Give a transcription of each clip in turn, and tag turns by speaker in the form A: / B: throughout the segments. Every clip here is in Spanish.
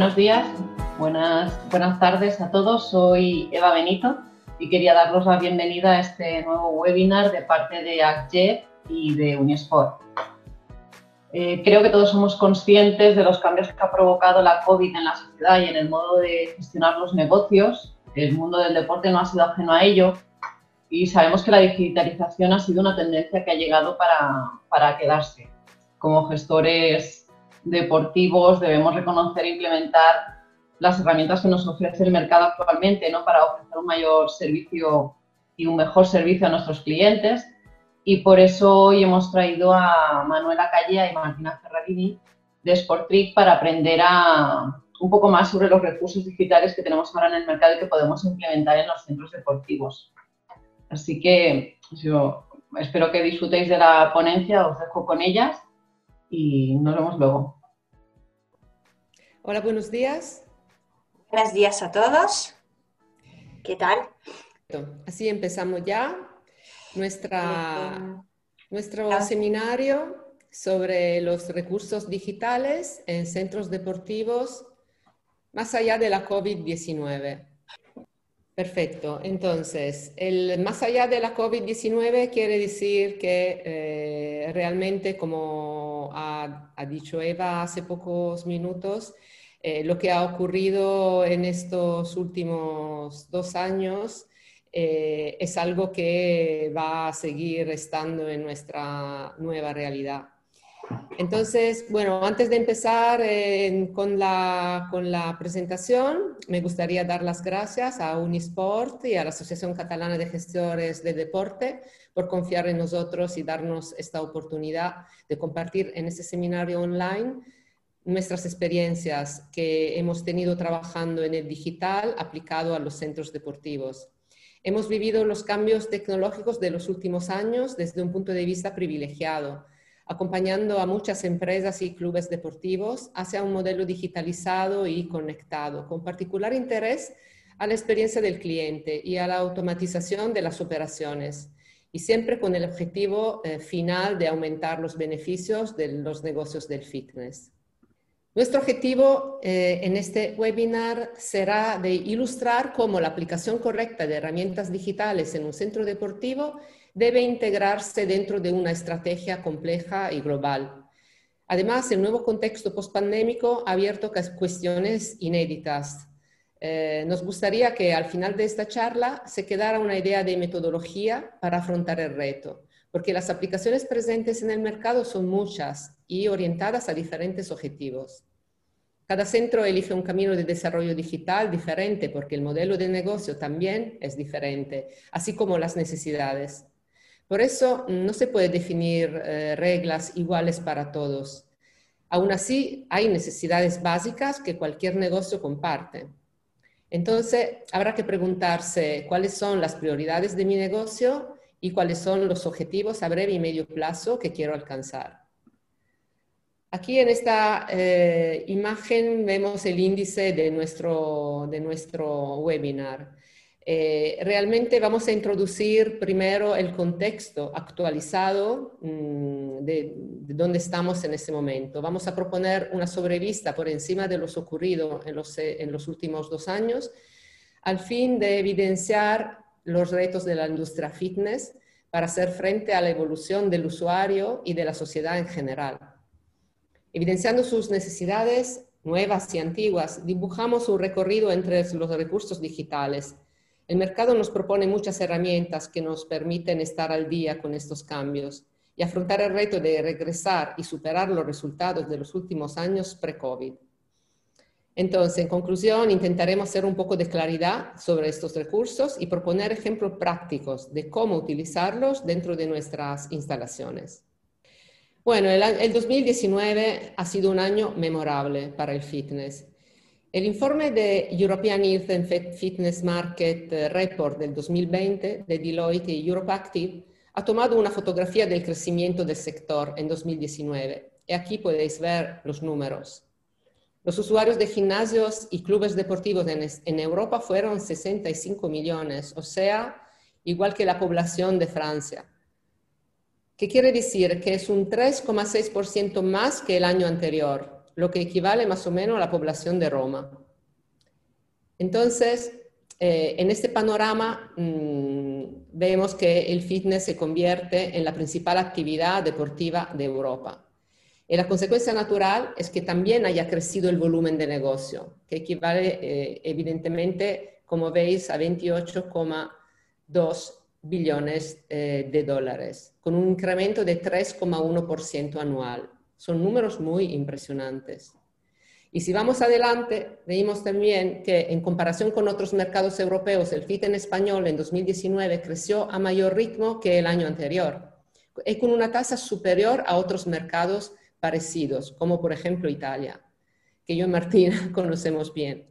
A: Buenos días, buenas, buenas tardes a todos. Soy Eva Benito y quería daros la bienvenida a este nuevo webinar de parte de ACJEP y de Unisport. Eh, creo que todos somos conscientes de los cambios que ha provocado la COVID en la sociedad y en el modo de gestionar los negocios. El mundo del deporte no ha sido ajeno a ello y sabemos que la digitalización ha sido una tendencia que ha llegado para, para quedarse. Como gestores deportivos debemos reconocer e implementar las herramientas que nos ofrece el mercado actualmente ¿no? para ofrecer un mayor servicio y un mejor servicio a nuestros clientes y por eso hoy hemos traído a Manuela Callea y Martina Ferrarini de Sportrick para aprender a, un poco más sobre los recursos digitales que tenemos ahora en el mercado y que podemos implementar en los centros deportivos. Así que yo espero que disfrutéis de la ponencia, os dejo con ellas y nos vemos luego.
B: Hola, buenos días.
C: Buenos días a todos. ¿Qué tal?
B: Así empezamos ya nuestra, nuestro seminario sobre los recursos digitales en centros deportivos más allá de la COVID-19. Perfecto. Entonces, el más allá de la COVID-19 quiere decir que eh, realmente, como ha, dicho Eva hace pocos minutos, eh, lo que ha ocurrido en estos últimos dos años eh, es algo que va a seguir estando en nuestra nueva realidad. Entonces, bueno, antes de empezar eh, con, la, con, la, presentación, me gustaría dar las gracias a Unisport y a la Asociación Catalana de Gestores de Deporte por confiar en nosotros y darnos esta oportunidad de compartir en este seminario online nuestras experiencias que hemos tenido trabajando en el digital aplicado a los centros deportivos. Hemos vivido los cambios tecnológicos de los últimos años desde un punto de vista privilegiado, acompañando a muchas empresas y clubes deportivos hacia un modelo digitalizado y conectado, con particular interés a la experiencia del cliente y a la automatización de las operaciones, y siempre con el objetivo eh, final de aumentar los beneficios de los negocios del fitness. Nuestro objetivo eh, en este webinar será de ilustrar cómo la aplicación correcta de herramientas digitales en un centro deportivo debe integrarse dentro de una estrategia compleja y global. Además, el nuevo contexto postpandémico ha abierto cuestiones inéditas. Eh, nos gustaría que al final de esta charla se quedara una idea de metodología para afrontar el reto, porque las aplicaciones presentes en el mercado son muchas y orientadas a diferentes objetivos. Cada centro elige un camino de desarrollo digital diferente porque el modelo de negocio también es diferente, así como las necesidades. Por eso no se puede definir eh, reglas iguales para todos. Aún así, hay necesidades básicas que cualquier negocio comparte. Entonces, habrá que preguntarse cuáles son las prioridades de mi negocio y cuáles son los objetivos a breve y medio plazo que quiero alcanzar. Aquí en esta eh, imagen vemos el índice de nuestro, de nuestro webinar. Eh, realmente vamos a introducir primero el contexto actualizado mm, de, de, dónde estamos en este momento. Vamos a proponer una sobrevista por encima de lo ocurrido en los, en los últimos dos años, al fin de evidenciar los retos de la industria fitness para hacer frente a la evolución del usuario y de la sociedad en general. Evidenciando sus necesidades nuevas y antiguas, dibujamos un recorrido entre los recursos digitales. El mercado nos propone muchas herramientas que nos permiten estar al día con estos cambios y afrontar el reto de regresar y superar los resultados de los últimos años pre-COVID. Entonces, en conclusión, intentaremos hacer un poco de claridad sobre estos recursos y proponer ejemplos prácticos de cómo utilizarlos dentro de nuestras instalaciones. Bueno, el, 2019 ha sido un año memorable para el fitness. El informe de European Nielsen Fitness Market Report del 2020 de Deloitte y Active ha tomado una fotografía del crecimiento del sector en 2019 y aquí podéis ver los números. Los usuarios de gimnasios y clubes deportivos en Europa fueron 65 millones, o sea, igual que la población de Francia. Que quiere decir que es un 3,6% más que el año anterior lo que equivale más o menos a la población de Roma. Entonces, eh, en este panorama mm, vemos que el fitness se convierte en la principal actividad deportiva de Europa. Y la consecuencia natural es que también haya crecido el volumen de negocio, que equivale eh, evidentemente, como veis, a 28,2 billones eh, de dólares, con un incremento de 3,1% anual. Son números muy impresionantes. Y si vamos adelante, vemos también que en comparación con otros mercados europeos, el FIT en español en 2019 creció a mayor ritmo que el año anterior y con una tasa superior a otros mercados parecidos, como por ejemplo Italia, que yo y Martina conocemos bien.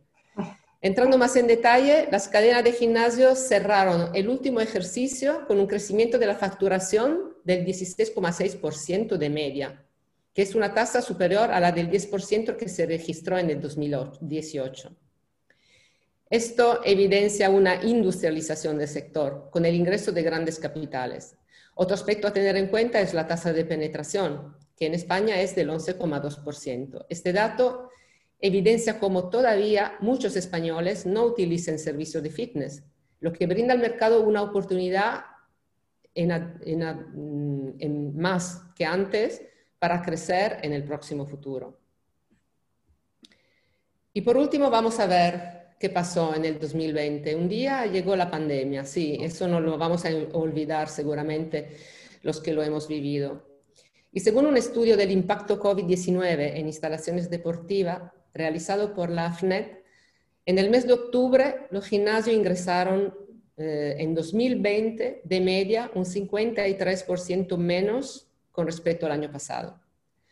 B: Entrando más en detalle, las cadenas de gimnasios cerraron el último ejercicio con un crecimiento de la facturación del 16,6% de media que es una tasa superior a la del 10% que se registró en el 2018. Esto evidencia una industrialización del sector con el ingreso de grandes capitales. Otro aspecto a tener en cuenta es la tasa de penetración, que en España es del 11,2%. Este dato evidencia cómo todavía muchos españoles no utilizan servicios de fitness, lo que brinda al mercado una oportunidad en más que antes para crecer en el próximo futuro. Y por último, vamos a ver qué pasó en el 2020. Un día llegó la pandemia, sí, eso no lo vamos a olvidar seguramente los que lo hemos vivido. Y según un estudio del impacto COVID-19 en instalaciones deportivas realizado por la AFNET, en el mes de octubre los gimnasios ingresaron eh, en 2020 de media un 53% menos con respecto al año pasado.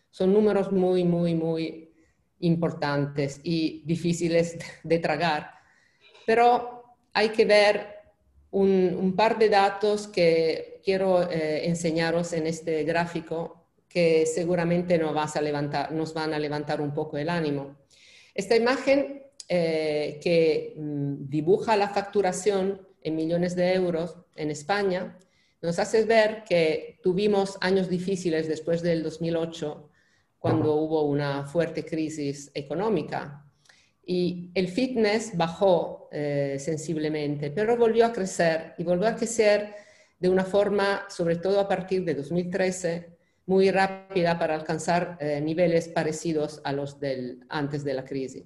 B: Son números muy, muy, muy importantes y difíciles de tragar, pero hay que ver un, par de datos que quiero eh, enseñaros en este gráfico que seguramente nos, van a levantar un poco el ánimo. Esta imagen eh, que mm, dibuja la facturación en millones de euros en España nos hace ver que tuvimos años difíciles después del 2008, cuando hubo una fuerte crisis económica. Y el fitness bajó eh, sensiblemente, pero volvió a crecer y volvió a crecer de una forma, sobre todo a partir de 2013, muy rápida para alcanzar eh, niveles parecidos a los del antes de la crisis.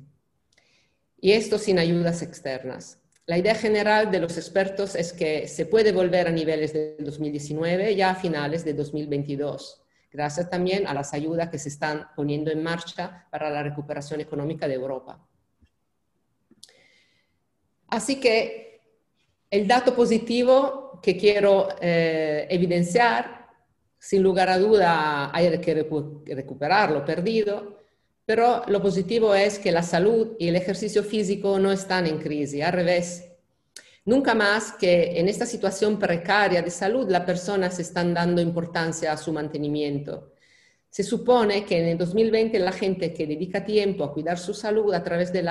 B: Y esto sin ayudas externas. La idea general de los expertos es que se puede volver a niveles de 2019 ya a finales de 2022, gracias también a las ayudas que se están poniendo en marcha para la recuperación económica de Europa. Así que el dato positivo que quiero eh, evidenciar, sin lugar a duda hay que recuperar lo perdido, pero lo positivo es que la salud y el ejercicio físico no están en crisis, al revés. Nunca más que en esta situación precaria de salud la persona se están dando importancia a su mantenimiento. Se supone que en el 2020 la gente que dedica tiempo a cuidar su salud a través de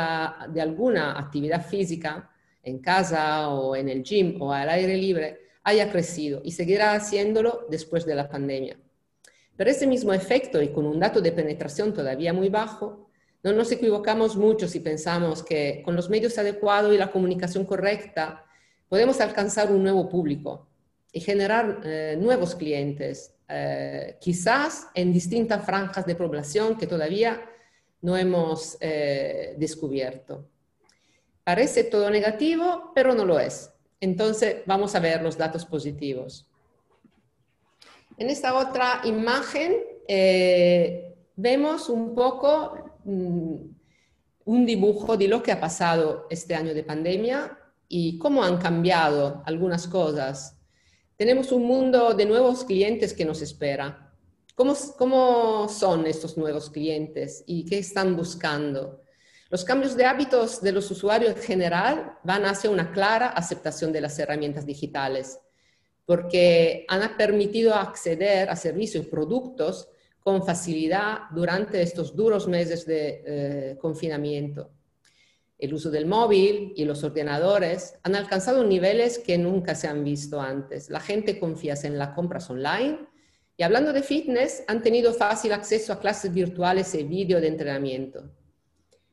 B: alguna actividad física, en casa o en el gym o al aire libre, haya crecido y seguirá haciéndolo después de la pandemia. Pero ese mismo efecto y con un dato de penetración todavía muy bajo, no nos equivocamos mucho si pensamos que con los medios adecuados y la comunicación correcta podemos alcanzar un nuevo público y generar eh, nuevos clientes, eh, quizás en distintas franjas de población que todavía no hemos eh, descubierto. Parece todo negativo, pero no lo es. Entonces vamos a ver los datos positivos. En esta otra imagen eh, vemos un poco mm, un dibujo de lo que ha pasado este año de pandemia y cómo han cambiado algunas cosas. Tenemos un mundo de nuevos clientes que nos espera. ¿Cómo, cómo son estos nuevos clientes y qué están buscando? Los cambios de hábitos de los usuarios en general van hacia una clara aceptación de las herramientas digitales porque han permitido acceder a servicios y productos con facilidad durante estos duros meses de eh, confinamiento. El uso del móvil y los ordenadores han alcanzado niveles que nunca se han visto antes. La gente confía en las compras online Y hablando de fitness, han tenido fácil acceso a clases virtuales y vídeo de entrenamiento.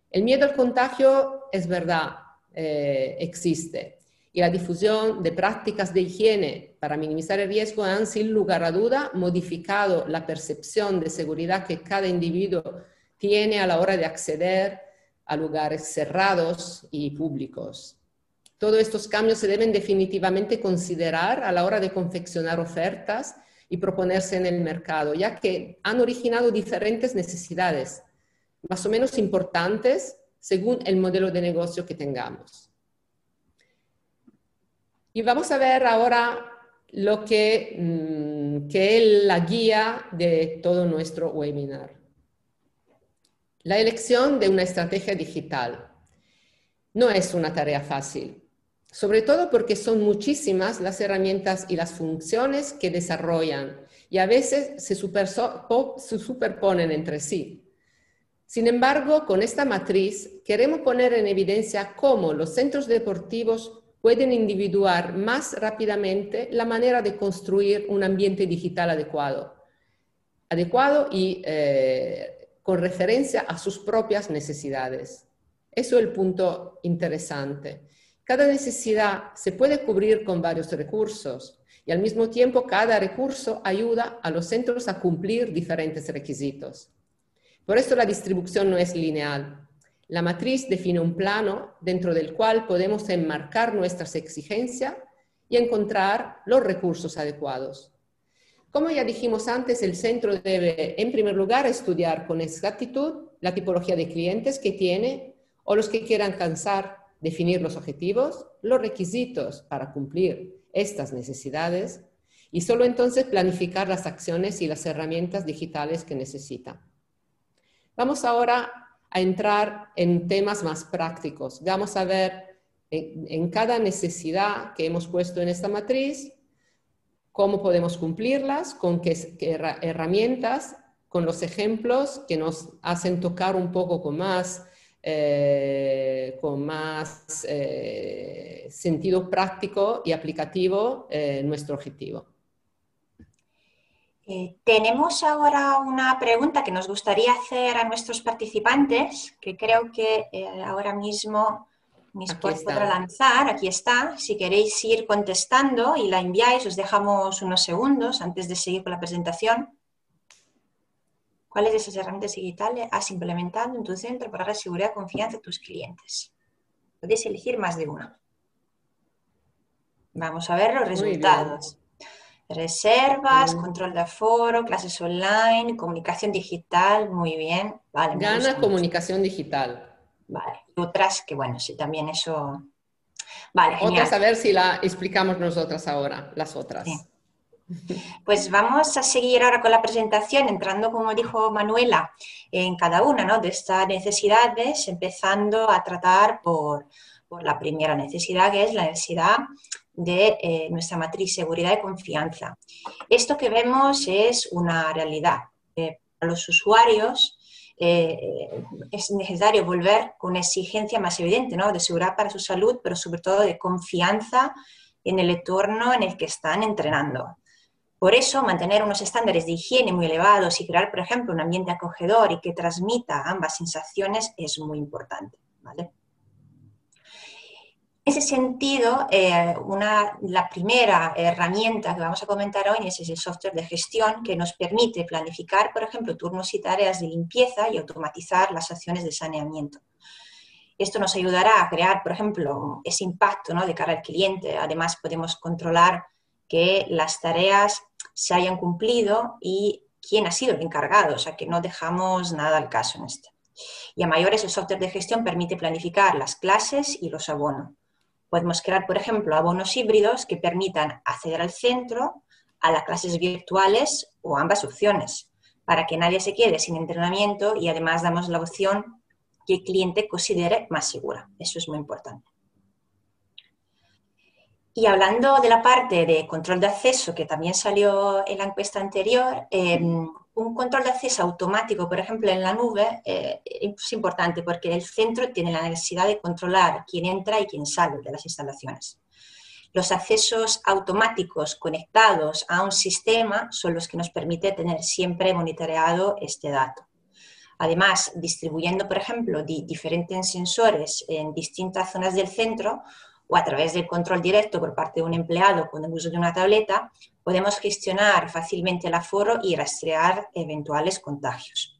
B: El miedo al contagio es verdad, eh, existe. Y la difusión de prácticas de higiene para minimizar el riesgo han, sin lugar a duda, modificado la percepción de seguridad que cada individuo tiene a la hora de acceder a lugares cerrados y públicos. Todos estos cambios se deben definitivamente considerar a la hora de confeccionar ofertas y proponerse en el mercado, ya que han originado diferentes necesidades, más o menos importantes según el modelo de negocio que tengamos. Y vamos a ver ahora lo que, mm, que es la guía de todo nuestro webinar. La elección de una estrategia digital no es una tarea fácil, sobre todo porque son muchísimas las herramientas y las funciones que desarrollan y a veces se, superponen entre sí. Sin embargo, con esta matriz queremos poner en evidencia cómo los centros deportivos pueden individuar más rápidamente la manera de construir un ambiente digital adecuado, adecuado y eh, con referencia a sus propias necesidades. Eso es el punto interesante. Cada necesidad se puede cubrir con varios recursos y al mismo tiempo cada recurso ayuda a los centros a cumplir diferentes requisitos. Por eso la distribución no es lineal. La matriz define un plano dentro del cual podemos enmarcar nuestras exigencias y encontrar los recursos adecuados. Como ya dijimos antes, el centro debe, en primer lugar, estudiar con exactitud la tipología de clientes que tiene o los que quieran alcanzar, definir los objetivos, los requisitos para cumplir estas necesidades y solo entonces planificar las acciones y las herramientas digitales que necesita. Vamos ahora a entrar en temas más prácticos. Vamos a ver en cada necesidad que hemos puesto en esta matriz cómo podemos cumplirlas, con qué, herramientas, con los ejemplos que nos hacen tocar un poco con más, eh, con más eh, sentido práctico y aplicativo eh, nuestro objetivo.
C: Tenemos ahora una pregunta que nos gustaría hacer a nuestros participantes, que creo que ahora mismo mis podrá lanzar, aquí está. Si queréis ir contestando y la enviáis, os dejamos unos segundos antes de seguir con la presentación. ¿Cuáles de esas herramientas digitales has implementado en tu centro para dar seguridad y confianza a tus clientes? Podéis elegir más de una. Vamos a ver los resultados. Reservas, control de aforo, clases online, comunicación digital, muy bien.
B: Gana comunicación digital.
C: Vale. otras que, bueno, sí, también eso...
B: Vale, Otras a ver si la explicamos nosotras ahora, las otras.
C: Pues vamos a seguir ahora con la presentación, entrando, como dijo Manuela, en cada una de estas necesidades, empezando a tratar por, la primera necesidad, que es la necesidad de eh, nuestra matriz seguridad y confianza. Esto que vemos es una realidad. Eh, para los usuarios, eh, es necesario volver con una exigencia más evidente, ¿no? de seguridad para su salud, pero sobre todo de confianza en el entorno en el que están entrenando. Por eso, mantener unos estándares de higiene muy elevados y crear, por ejemplo, un ambiente acogedor y que transmita ambas sensaciones es muy importante. ¿vale? Ese sentido, eh, una, la primera herramienta que vamos a comentar hoy es el software de gestión que nos permite planificar, por ejemplo, turnos y tareas de limpieza y automatizar las acciones de saneamiento. Esto nos ayudará a crear, por ejemplo, ese impacto ¿no? de cara al cliente. Además, podemos controlar que las tareas se hayan cumplido y quién ha sido el encargado, o sea, que no dejamos nada al caso en esto. Y a mayores, el software de gestión permite planificar las clases y los abonos Podemos crear, por ejemplo, abonos híbridos que permitan acceder al centro, a las clases virtuales o ambas opciones, para que nadie se quede sin entrenamiento y además damos la opción que el cliente considere más segura. Eso es muy importante. Y hablando de la parte de control de acceso, que también salió en la encuesta anterior, em, un control de acceso automático, por ejemplo, en la nube, eh, es importante porque el centro tiene la necesidad de controlar quién entra y quién sale de las instalaciones. Los accesos automáticos conectados a un sistema son los que nos permite tener siempre monitoreado este dato. Además, distribuyendo, por ejemplo, diferentes sensores en distintas zonas del centro o a través del control directo por parte de un empleado con el uso de una tableta, podemos gestionar fácilmente el aforo y rastrear eventuales contagios.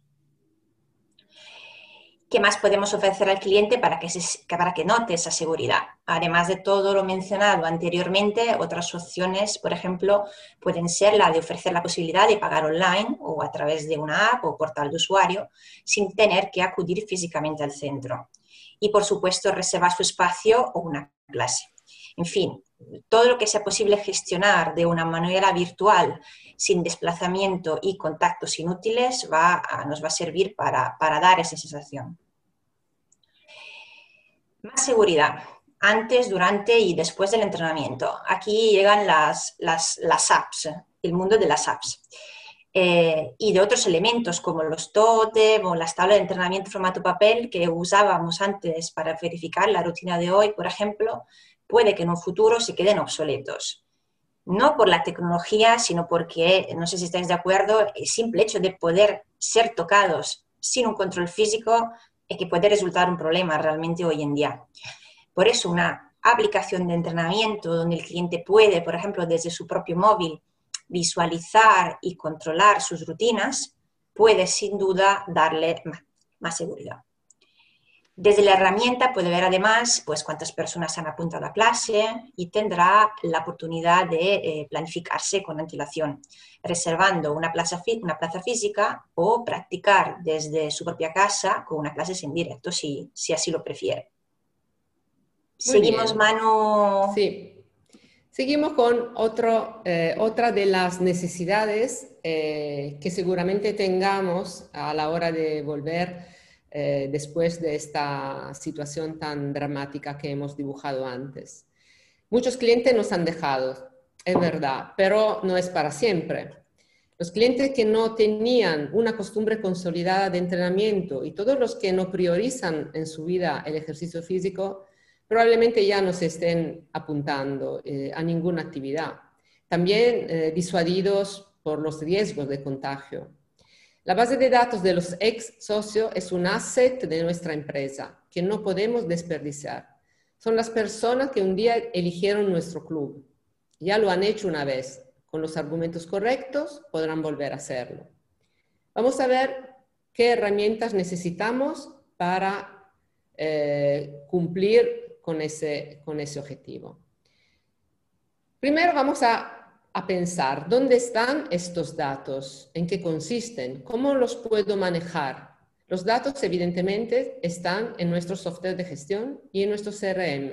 C: ¿Qué más podemos ofrecer al cliente para que, para que note esa seguridad? Además de todo lo mencionado anteriormente, otras opciones, por ejemplo, pueden ser la de ofrecer la posibilidad de pagar online o a través de una app o portal de usuario sin tener que acudir físicamente al centro. Y, por supuesto, reservar su espacio o una clase. En fin, todo lo que sea posible gestionar de una manera virtual, sin desplazamiento y contactos inútiles, va nos va a servir para, dar esa sensación. Más seguridad, antes, durante y después del entrenamiento. Aquí llegan las, las, apps, el mundo de las apps. Eh, y de otros elementos como los totem o las tablas de entrenamiento en formato papel que usábamos antes para verificar la rutina de hoy, por ejemplo, puede que en un futuro se queden obsoletos. No por la tecnología, sino porque, no sé si estáis de acuerdo, el simple hecho de poder ser tocados sin un control físico es que puede resultar un problema realmente hoy en día. Por eso una aplicación de entrenamiento donde el cliente puede, por ejemplo, desde su propio móvil, visualizar y controlar sus rutinas, puede sin duda darle más seguridad. Desde la herramienta puede ver además pues, cuántas personas han apuntado a clase y tendrá la oportunidad de eh, planificarse con antelación, reservando una plaza, una plaza física o practicar desde su propia casa con una clase en directo si, si así lo prefiere. Seguimos, Manu.
B: Sí. Seguimos con otro, eh, otra de las necesidades eh, que seguramente tengamos a la hora de volver eh, después de esta situación tan dramática que hemos dibujado antes. Muchos clientes nos han dejado, es verdad, pero no es para siempre. Los clientes que no tenían una costumbre consolidada de entrenamiento y todos los que no priorizan en su vida el ejercicio físico, probablemente ya no se estén apuntando eh, a ninguna actividad. También eh, disuadidos por los riesgos de contagio. La base de datos de los ex socios es un asset de nuestra empresa que no podemos desperdiciar. Son las personas que un día eligieron nuestro club. Ya lo han hecho una vez. Con los argumentos correctos podrán volver a hacerlo. Vamos a ver qué herramientas necesitamos para eh, cumplir con ese, con ese objetivo. Primero vamos a a pensar dónde están estos datos, en qué consisten, cómo los puedo manejar. Los datos evidentemente están en nuestro software de gestión y en nuestro CRM.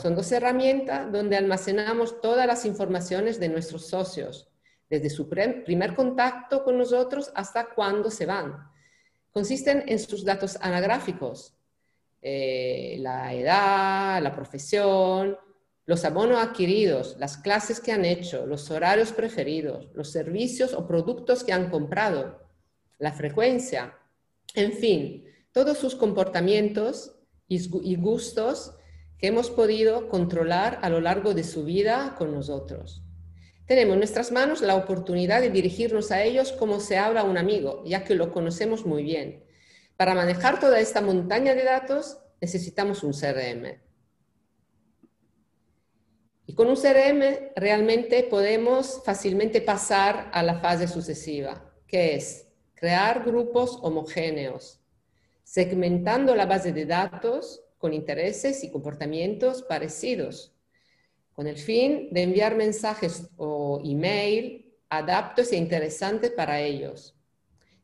B: Son dos herramientas donde almacenamos todas las informaciones de nuestros socios, desde su primer contacto con nosotros hasta cuándo se van. Consisten en sus datos anagráficos, eh, la edad, la profesión, los abonos adquiridos, las clases que han hecho, los horarios preferidos, los servicios o productos que han comprado, la frecuencia, en fin, todos sus comportamientos y gustos que hemos podido controlar a lo largo de su vida con nosotros. Tenemos en nuestras manos la oportunidad de dirigirnos a ellos como se habla a un amigo, ya que lo conocemos muy bien. Para manejar toda esta montaña de datos necesitamos un CRM. Y con un CRM realmente podemos fácilmente pasar a la fase sucesiva, que es crear grupos homogéneos, segmentando la base de datos con intereses y comportamientos parecidos, con el fin de enviar mensajes o email adaptos e interesantes para ellos.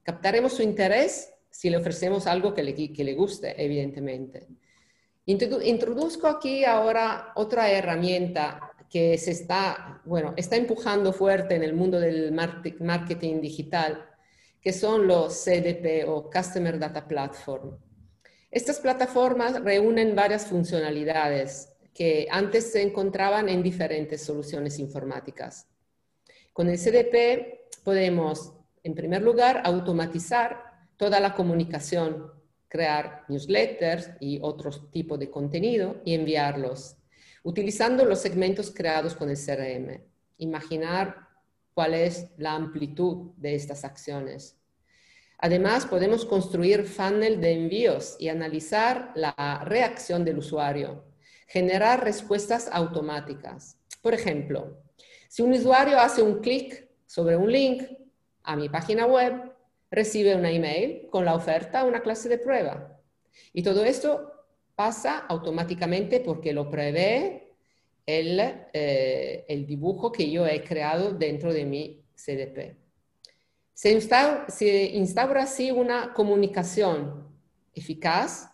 B: Captaremos su interés si le ofrecemos algo que le, que le guste, evidentemente. Introduzco aquí ahora otra herramienta que se está, bueno, está empujando fuerte en el mundo del marketing digital, que son los CDP o Customer Data Platform. Estas plataformas reúnen varias funcionalidades que antes se encontraban en diferentes soluciones informáticas. Con el CDP podemos, en primer lugar, automatizar toda la comunicación crear newsletters y otros tipos de contenido y enviarlos. utilizando los segmentos creados con el CRM. Imaginar cuál es la amplitud de estas acciones. Además, podemos construir funnel de envíos y analizar la reacción del usuario, generar respuestas automáticas. Por ejemplo, si un usuario hace un clic sobre un link a mi página web, recibe una email con la oferta una clase de prueba. Y todo esto pasa automáticamente porque lo prevé el, eh, el dibujo que yo he creado dentro de mi CDP. Se instaura, así una comunicación eficaz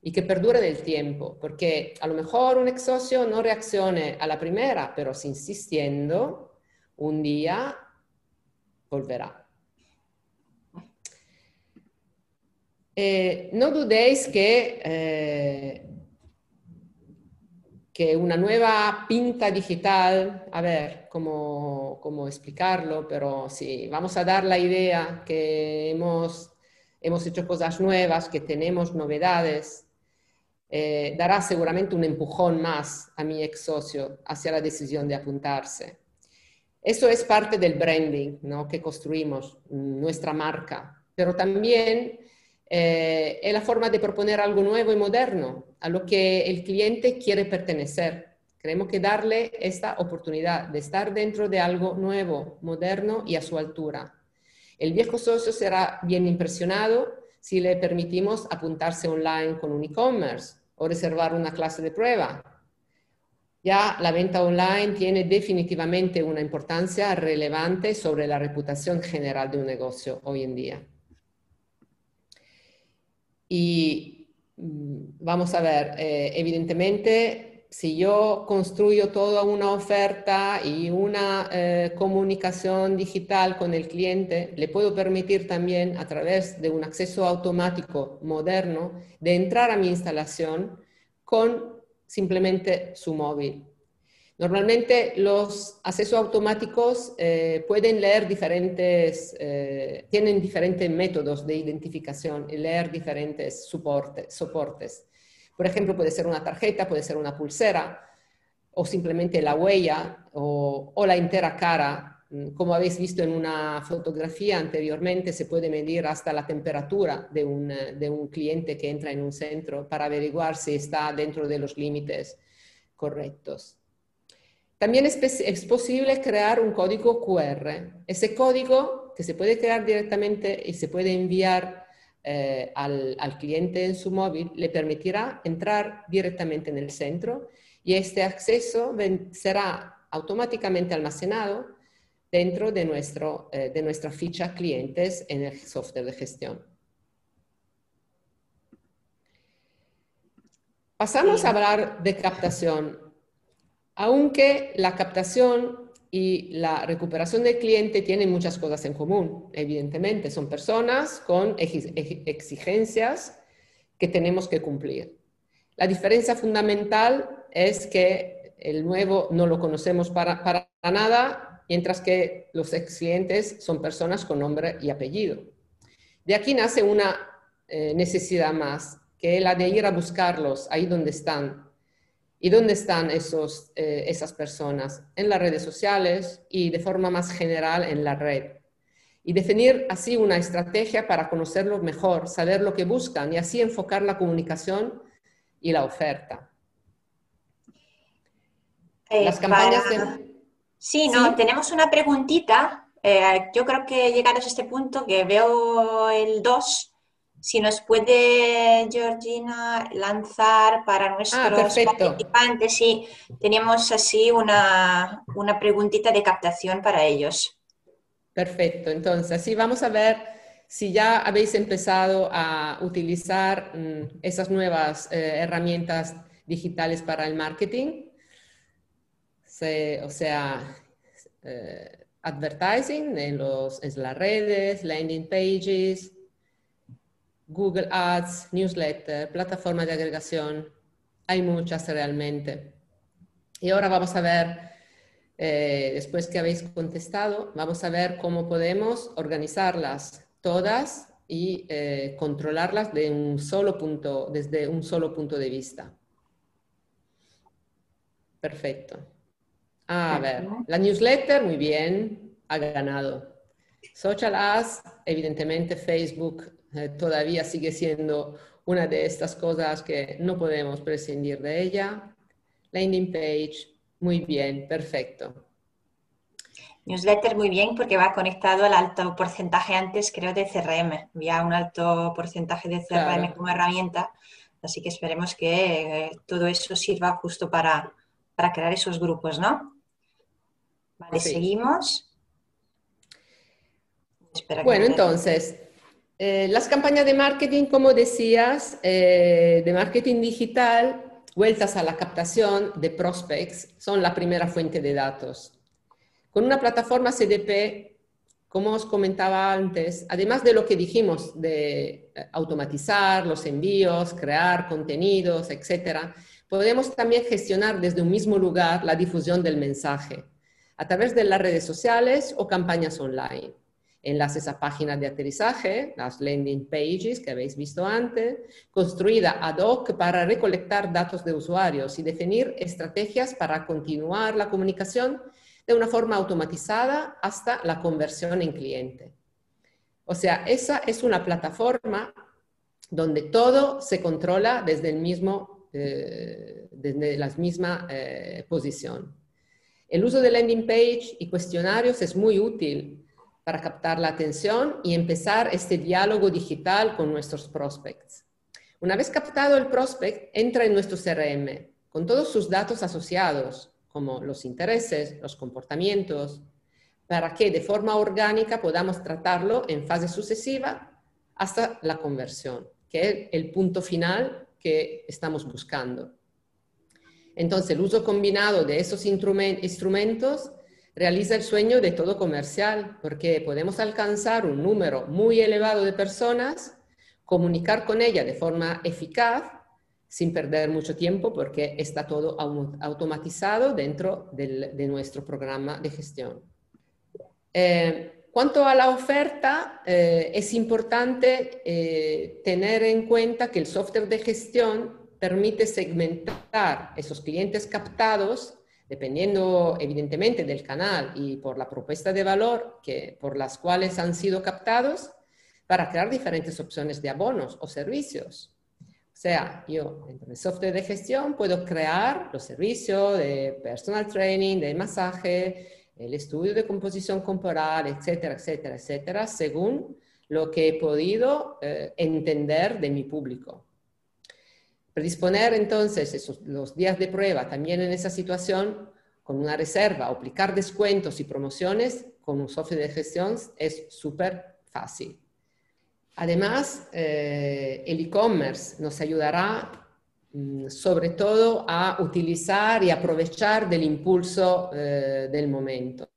B: y que perdure del tiempo, porque a lo mejor un ex socio no reaccione a la primera, pero si insistiendo, un día volverá. Eh, no dudéis que eh, que una nueva pinta digital, a ver cómo, cómo explicarlo, pero sí, vamos a dar la idea que hemos, hemos hecho cosas nuevas, que tenemos novedades, eh, dará seguramente un empujón más a mi ex socio hacia la decisión de apuntarse. Eso es parte del branding ¿no? que construimos, nuestra marca, pero también eh, es la forma de proponer algo nuevo y moderno a lo que el cliente quiere pertenecer. Creemos que darle esta oportunidad de estar dentro de algo nuevo, moderno y a su altura. El viejo socio será bien impresionado si le permitimos apuntarse online con un e-commerce o reservar una clase de prueba. Ya la venta online tiene definitivamente una importancia relevante sobre la reputación general de un negocio hoy en día. Y mm, vamos a ver, eh, evidentemente, si yo construyo toda una oferta y una eh, comunicación digital con el cliente, le puedo permitir también a través de un acceso automático moderno de entrar a mi instalación con simplemente su móvil. Normalmente los accesos automáticos eh, pueden leer diferentes, eh, tienen diferentes métodos de identificación y leer diferentes soportes. Por ejemplo, puede ser una tarjeta, puede ser una pulsera o simplemente la huella o, la entera cara. Mm, como habéis visto en una fotografía anteriormente, se puede medir hasta la temperatura de un, de un cliente que entra en un centro para averiguar si está dentro de los límites correctos. También es, posible crear un código QR. Ese código que se puede crear directamente y se puede enviar eh, al, cliente en su móvil le permitirá entrar directamente en el centro y este acceso será automáticamente almacenado dentro de, nuestro, eh, de nuestra ficha clientes en el software de gestión. Pasamos a hablar de captación aunque la captación y la recuperación del cliente tienen muchas cosas en común, evidentemente. Son personas con exigencias que tenemos que cumplir. La diferencia fundamental es que el nuevo no lo conocemos para, nada, mientras que los ex clientes son personas con nombre y apellido. De aquí nace una eh, necesidad más, que es la de ir a buscarlos ahí donde están, ¿Y dónde están esos, eh, esas personas? En las redes sociales y de forma más general en la red. Y definir así una estrategia para conocerlos mejor, saber lo que buscan y así enfocar la comunicación y la oferta.
C: Eh, Las campañas Sí, no, tenemos una preguntita. Eh, yo creo que llegados a este punto que veo el 2 si nos puede, Georgina, lanzar para ah, nuestros participantes, sí, teníamos así una, una preguntita de captación para ellos.
B: Perfecto, entonces, sí, vamos a ver si ya habéis empezado a utilizar mm, esas nuevas eh, herramientas digitales para el marketing, o sea, eh, advertising en, los, en las redes, landing pages, Google Ads, newsletter, plataforma de agregación. Hay muchas realmente. Y ahora vamos a ver, eh, después que habéis contestado, vamos a ver cómo podemos organizarlas todas y eh, controlarlas de un solo punto, desde un solo punto de vista. Perfecto. A ver, la newsletter, muy bien, ha ganado. Social ads, evidentemente Facebook eh, todavía sigue siendo una de estas cosas que no podemos prescindir de ella. Landing page, muy bien, perfecto.
C: Newsletter muy bien porque va conectado al alto porcentaje antes, creo, de CRM. Había un alto porcentaje de CRM como herramienta, así que esperemos que eh, todo eso sirva justo para, crear esos grupos, ¿no? Vale, seguimos.
B: bueno, entonces, eh, las campañas de marketing, como decías, eh, de marketing digital, vueltas a la captación de prospects, son la primera fuente de datos. Con una plataforma CDP, como os comentaba antes, además de lo que dijimos de eh, automatizar los envíos, crear contenidos, etc., podemos también gestionar desde un mismo lugar la difusión del mensaje a través de las redes sociales o campañas online enlaces a páginas de aterrizaje, las landing pages que habéis visto antes, construida ad hoc para recolectar datos de usuarios y definir estrategias para continuar la comunicación de una forma automatizada hasta la conversión en cliente. O sea, esa es una plataforma donde todo se controla desde, el mismo, eh, desde la misma eh, posición. El uso de landing page y cuestionarios es muy útil para captar la atención y empezar este diálogo digital con nuestros prospects. Una vez captado el prospect, entra en nuestro CRM con todos sus datos asociados, como los intereses, los comportamientos, para que de forma orgánica podamos tratarlo en fase sucesiva hasta la conversión, que es el punto final que estamos buscando. Entonces, el uso combinado de esos instrumentos realiza el sueño de todo comercial, porque podemos alcanzar un número muy elevado de personas, comunicar con ella de forma eficaz, sin perder mucho tiempo, porque está todo automatizado dentro de nuestro programa de gestión. Eh, cuanto a la oferta, eh, es importante eh, tener en cuenta que el software de gestión permite segmentar esos clientes captados dependiendo evidentemente del canal y por la propuesta de valor que, por las cuales han sido captados, para crear diferentes opciones de abonos o servicios. O sea, yo en el software de gestión puedo crear los servicios de personal training, de masaje, el estudio de composición corporal, etcétera, etcétera, etcétera, según lo que he podido eh, entender de mi público. Predisponer entonces los días de prueba también en esa situación con una reserva, aplicar descuentos y promociones con un software de gestión es súper fácil. Además, eh, el e-commerce nos ayudará mm, sobre todo a utilizar y aprovechar del impulso eh, del momento.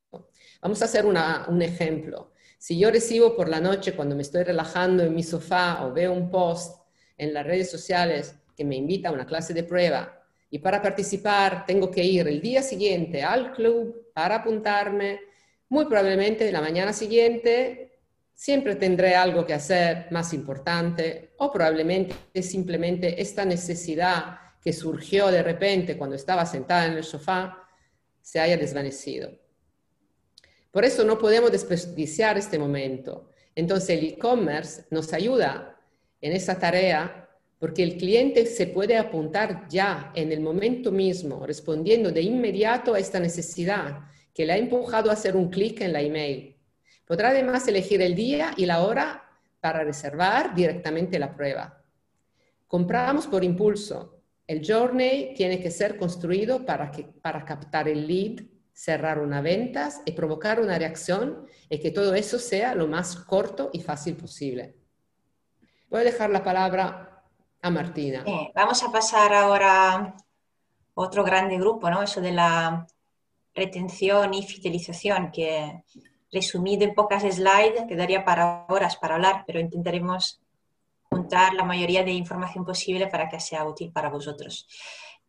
B: Vamos a hacer un ejemplo. Si yo recibo por la noche cuando me estoy relajando en mi sofá o veo un post en las redes sociales me invita a una clase de prueba y para participar tengo que ir el día siguiente al club para apuntarme, muy probablemente la mañana siguiente siempre tendré algo que hacer más importante o probablemente simplemente esta necesidad que surgió de repente cuando estaba sentada en el sofá se haya desvanecido. Por eso no podemos desperdiciar este momento. Entonces el e-commerce nos ayuda en esa tarea porque el cliente se puede apuntar ya en el momento mismo, respondiendo de inmediato a esta necesidad que le ha empujado a hacer un clic en la email. Podrá además elegir el día y la hora para reservar directamente la prueba. Compramos por impulso. El journey tiene que ser construido para, que, para captar el lead, cerrar una venta y provocar una reacción y que todo eso sea lo más corto y fácil posible. Voy a dejar la palabra a Martina.
C: vamos a pasar ahora a otro grande grupo, ¿no? Eso de la retención y fidelización, que resumido en pocas slides quedaría para horas para hablar, pero intentaremos juntar la mayoría de información posible para que sea útil para vosotros.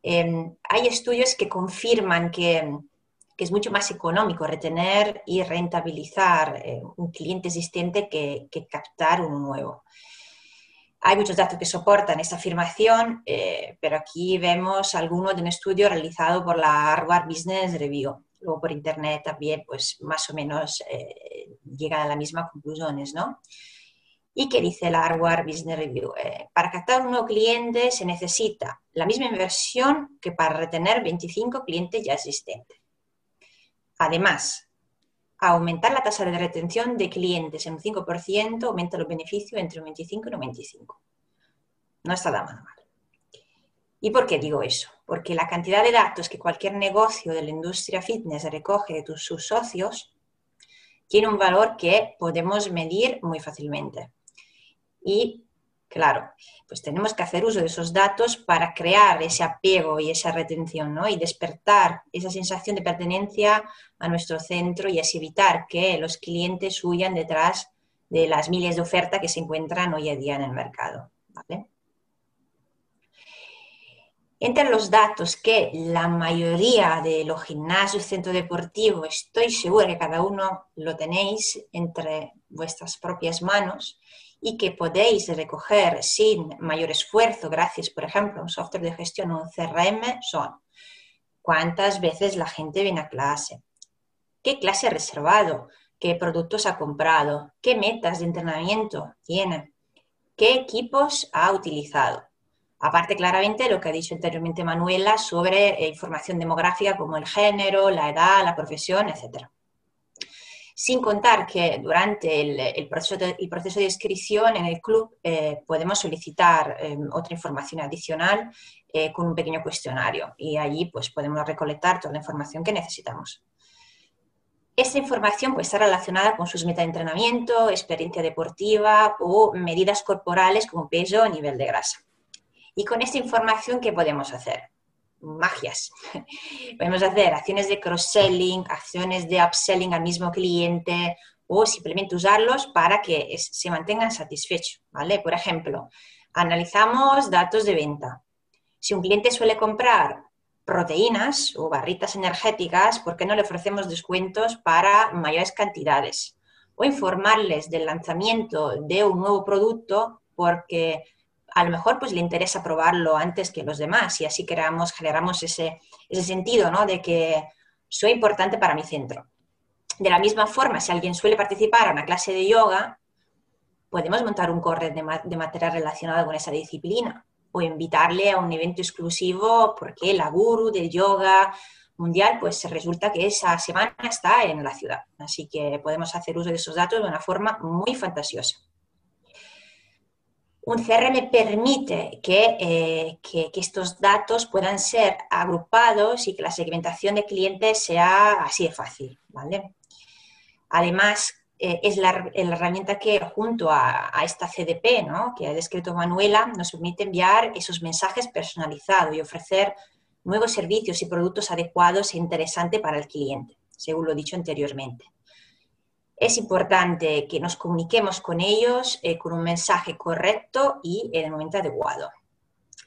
C: Em, hay estudios que confirman que, es mucho más económico retener y rentabilizar eh, un cliente existente que, que captar uno nuevo. Hay muchos datos que soportan esta afirmación, eh, pero aquí vemos algunos de un estudio realizado por la Harvard Business Review. Luego por internet también, pues más o menos eh, llegan a las mismas conclusiones, ¿no? ¿Y qué dice la Harvard Business Review? Eh, para captar un nuevo cliente se necesita la misma inversión que para retener 25 clientes ya existentes. Además, aumentar la tasa de retención de clientes en un 5% aumenta los beneficios entre un 25 y un 25. No está nada mal. ¿Y por qué digo eso? Porque la cantidad de datos que cualquier negocio de la industria fitness recoge de sus socios tiene un valor que podemos medir muy fácilmente. Y Claro, pues tenemos que hacer uso de esos datos para crear ese apego y esa retención, ¿no? Y despertar esa sensación de pertenencia a nuestro centro y así evitar que los clientes huyan detrás de las miles de ofertas que se encuentran hoy en día en el mercado, Entre los datos que la mayoría de los gimnasios, centros deportivos, estoy segura que cada uno lo tenéis entre vuestras propias manos y que podéis recoger sin mayor esfuerzo, gracias, por ejemplo, a un software de gestión o un CRM, son cuántas veces la gente viene a clase, qué clase ha reservado, qué productos ha comprado, qué metas de entrenamiento tiene, qué equipos ha utilizado. Aparte, claramente, lo que ha dicho anteriormente Manuela sobre eh, información demográfica como el género, la edad, la profesión, etc. Sin contar que durante el, proceso, de, proceso, de, inscripción en el club eh, podemos solicitar eh, otra información adicional eh, con un pequeño cuestionario y allí pues, podemos recolectar toda la información que necesitamos. Esta información puede estar relacionada con sus metas de entrenamiento, experiencia deportiva o medidas corporales como peso o nivel de grasa. Y con esta información, ¿qué podemos hacer? Magias. Podemos hacer acciones de cross-selling, acciones de upselling al mismo cliente o simplemente usarlos para que se mantengan satisfechos, ¿vale? Por ejemplo, analizamos datos de venta. Si un cliente suele comprar proteínas o barritas energéticas, ¿por qué no le ofrecemos descuentos para mayores cantidades? O informarles del lanzamiento de un nuevo producto porque a lo mejor pues le interesa probarlo antes que los demás y así creamos, generamos ese, ese sentido ¿no? de que soy importante para mi centro. De la misma forma, si alguien suele participar en una clase de yoga, podemos montar un correo de, material relacionado con esa disciplina o invitarle a un evento exclusivo porque la guru del yoga mundial, pues resulta que esa semana está en la ciudad. Así que podemos hacer uso de esos datos de una forma muy fantasiosa un CRM permite eh, que, estos datos puedan ser agrupados y que la segmentación de clientes sea así de fácil. ¿vale? Además, eh, es la, herramienta que junto a, esta CDP, ¿no? que ha descrito Manuela, nos permite enviar esos mensajes personalizados y ofrecer nuevos servicios y productos adecuados e interesantes para el cliente, según lo dicho anteriormente es importante que nos comuniquemos con ellos eh, con un mensaje correcto y en el momento adecuado.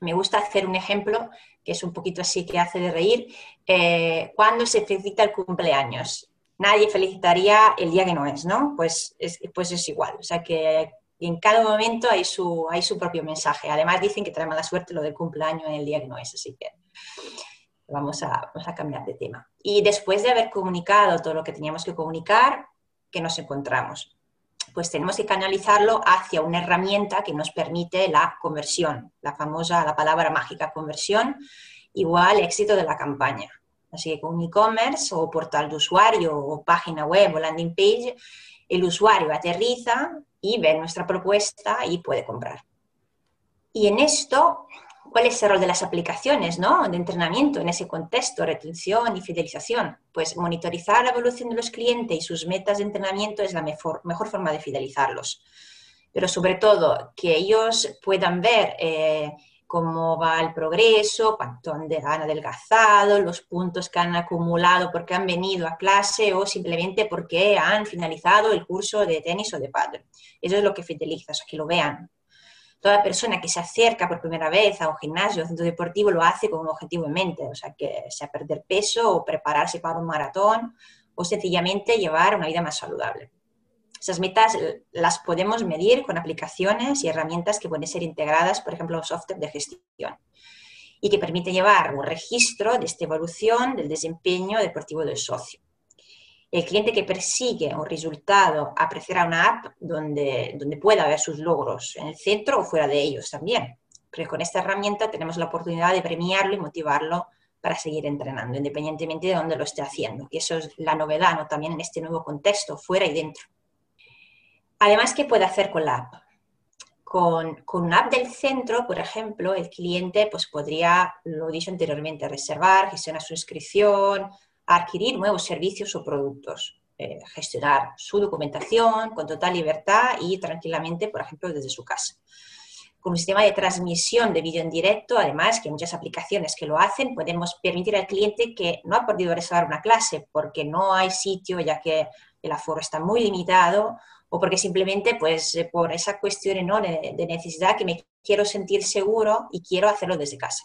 C: Me gusta hacer un ejemplo que es un poquito así que hace de reír. Eh, cuando se felicita el cumpleaños, nadie felicitaría el día que no es, ¿no? Pues es, pues es igual. O sea que en cada momento hay su, hay su propio mensaje. Además dicen que trae mala suerte lo del cumpleaños en el día que no es, así que vamos a, vamos a cambiar de tema. Y después de haber comunicado todo lo que teníamos que comunicar, que nos encontramos. Pues tenemos que canalizarlo hacia una herramienta que nos permite la conversión, la famosa, la palabra mágica conversión, igual éxito de la campaña. Así que con e-commerce o portal de usuario o página web o landing page, el usuario aterriza y ve nuestra propuesta y puede comprar. Y en esto ¿Cuál es el rol de las aplicaciones ¿no? de entrenamiento en ese contexto, retención y fidelización? Pues monitorizar la evolución de los clientes y sus metas de entrenamiento es la mejor, mejor forma de fidelizarlos. Pero sobre todo, que ellos puedan ver eh, cómo va el progreso, cuánto han adelgazado, los puntos que han acumulado porque han venido a clase o simplemente porque han finalizado el curso de tenis o de pádel. Eso es lo que fideliza, que lo vean, toda persona que se acerca por primera vez a un gimnasio o centro deportivo lo hace con un objetivo en mente, o sea, que sea perder peso o prepararse para un maratón o sencillamente llevar una vida más saludable. Esas metas las podemos medir con aplicaciones y herramientas que pueden ser integradas, por ejemplo, en software de gestión y que permite llevar un registro de esta evolución del desempeño deportivo del socio. El cliente que persigue un resultado apreciará una app donde, donde pueda ver sus logros en el centro o fuera de ellos también. Pero con esta herramienta tenemos la oportunidad de premiarlo y motivarlo para seguir entrenando, independientemente de dónde lo esté haciendo. Y eso es la novedad ¿no? también en este nuevo contexto, fuera y dentro. Además, ¿qué puede hacer con la app? Con, con una app del centro, por ejemplo, el cliente pues, podría, lo he dicho anteriormente, reservar, gestionar su inscripción, adquirir nuevos servicios o productos, eh, gestionar su documentación con total libertad y tranquilamente, por ejemplo, desde su casa. Con un sistema de transmisión de vídeo en directo, además, que hay muchas aplicaciones que lo hacen, podemos permitir al cliente que no ha podido reservar una clase porque no hay sitio, ya que el aforo está muy limitado, o porque simplemente, pues, eh, por esa cuestión ¿no? de, de necesidad que me quiero sentir seguro y quiero hacerlo desde casa.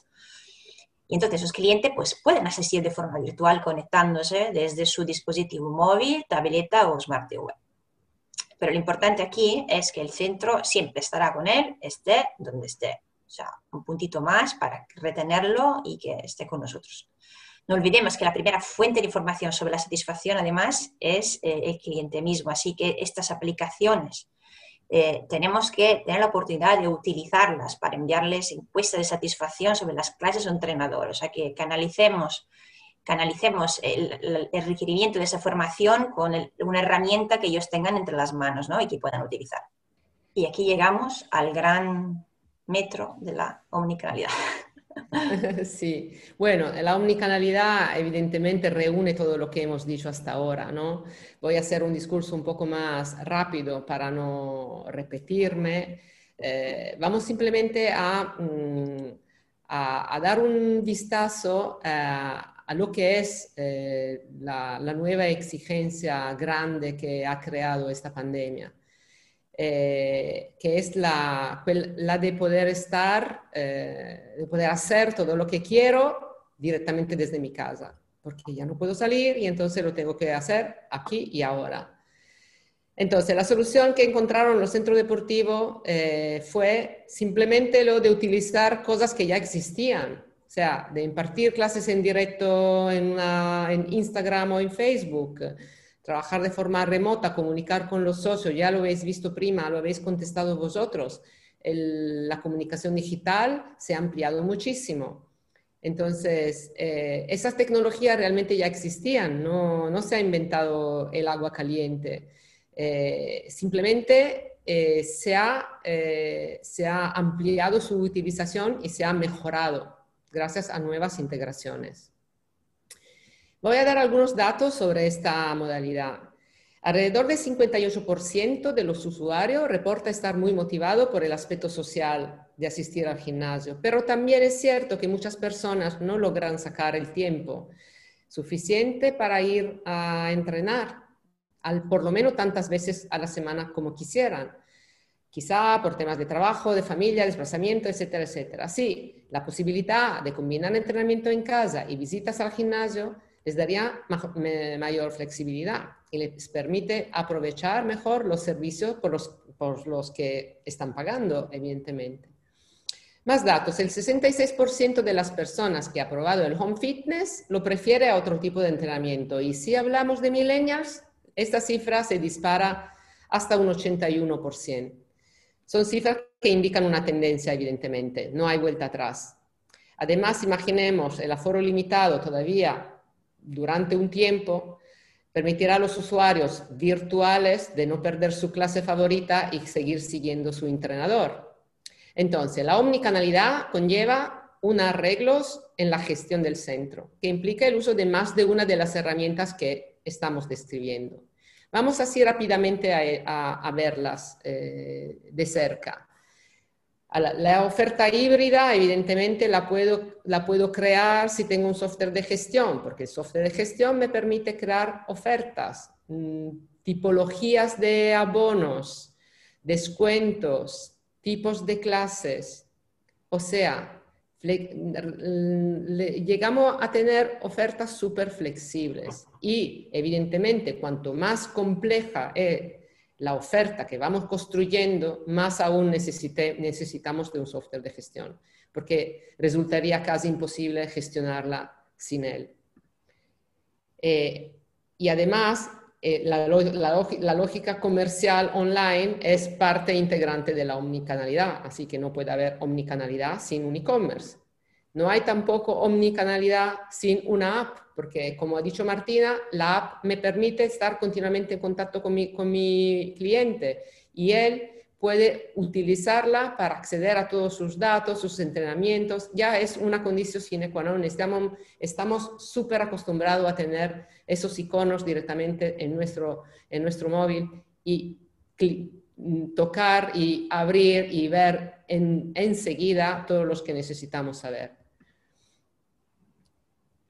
C: Y entonces los clientes pues, pueden asistir de forma virtual conectándose desde su dispositivo móvil, tableta o smart TV. Pero lo importante aquí es que el centro siempre estará con él, esté donde esté. O sea, un puntito más para retenerlo y que esté con nosotros. No olvidemos que la primera fuente de información sobre la satisfacción, además, es eh, el cliente mismo. Así que estas aplicaciones eh, tenemos que tener la oportunidad de utilizarlas para enviarles encuestas de satisfacción sobre las clases o entrenadores. O sea, que canalicemos, canalicemos el, requerimiento de esa formación con una herramienta que ellos tengan entre las manos ¿no? y que puedan utilizar. Y aquí llegamos al gran metro de la omnicanalidad.
B: Sí, bueno, la omnicanalidad evidentemente reúne todo lo que hemos dicho hasta ahora, ¿no? Voy a hacer un discurso un poco más rápido para no repetirme. Eh, vamos simplemente a, mm, a, dar un vistazo eh, a lo que es eh, la nueva exigencia grande que ha creado esta pandemia. Eh, que es la, la, de poder estar, eh, de poder hacer todo lo que quiero directamente desde mi casa, porque ya no puedo salir y entonces lo tengo que hacer aquí y ahora. Entonces, la solución que encontraron los centros deportivos eh, fue simplemente lo de utilizar cosas que ya existían, o sea, de impartir clases en directo en Instagram o en Facebook, trabajar de forma remota, comunicar con los socios, ya lo habéis visto prima, lo habéis contestado vosotros. la comunicación digital se ha ampliado muchísimo. Entonces, eh, esas tecnologías realmente ya existían, no, se ha inventado el agua caliente. Eh, simplemente eh, se, ha, se ha ampliado su utilización y se ha mejorado gracias a nuevas integraciones. Voy a dar algunos datos sobre esta modalidad. Alrededor del 58% de los usuarios reporta estar muy motivado por el aspecto social de asistir al gimnasio, pero también es cierto que muchas personas no logran sacar el tiempo suficiente para ir a entrenar, al, por lo menos tantas veces a la semana como quisieran. Quizá por temas de trabajo, de familia, desplazamiento, etcétera, etcétera. Sí, la posibilidad de combinar entrenamiento en casa y visitas al gimnasio les daría mayor flexibilidad y les permite aprovechar mejor los servicios por los, que están pagando, evidentemente. Más datos, el 66% de las personas que ha probado el home fitness lo prefiere a otro tipo de entrenamiento y si hablamos de millennials, esta cifra se dispara hasta un 81%. Son cifras que indican una tendencia, evidentemente, no hay vuelta atrás. Además, imaginemos el aforo limitado todavía durante un tiempo permitirá a los usuarios virtuales de no perder su clase favorita y seguir siguiendo su entrenador. Entonces, la omnicanalidad conlleva unos arreglos en la gestión del centro, que implica el uso de más de una de las herramientas que estamos describiendo. Vamos así rápidamente a, verlas eh, de cerca. La oferta híbrida, evidentemente, la puedo, la puedo crear si tengo un software de gestión, porque el software de gestión me permite crear ofertas, mm, tipologías de abonos, descuentos, tipos de clases. O sea, llegamos a tener ofertas súper flexibles y, evidentemente, cuanto más compleja es la oferta que vamos construyendo, más aún necesitamos de un software de gestión, porque resultaría casi imposible gestionarla sin él. Eh, y además, eh, la, lógica comercial online es parte integrante de la omnicanalidad, así que no puede haber omnicanalidad sin un e-commerce. No hay tampoco omnicanalidad sin una app, porque como ha dicho Martina, la app me permite estar continuamente en contacto con mi, con mi cliente y él puede utilizarla para acceder a todos sus datos, sus entrenamientos. Ya es una condición sine qua non. Estamos súper acostumbrados a tener esos iconos directamente en nuestro, en nuestro móvil y tocar y abrir y ver enseguida todos los que necesitamos saber.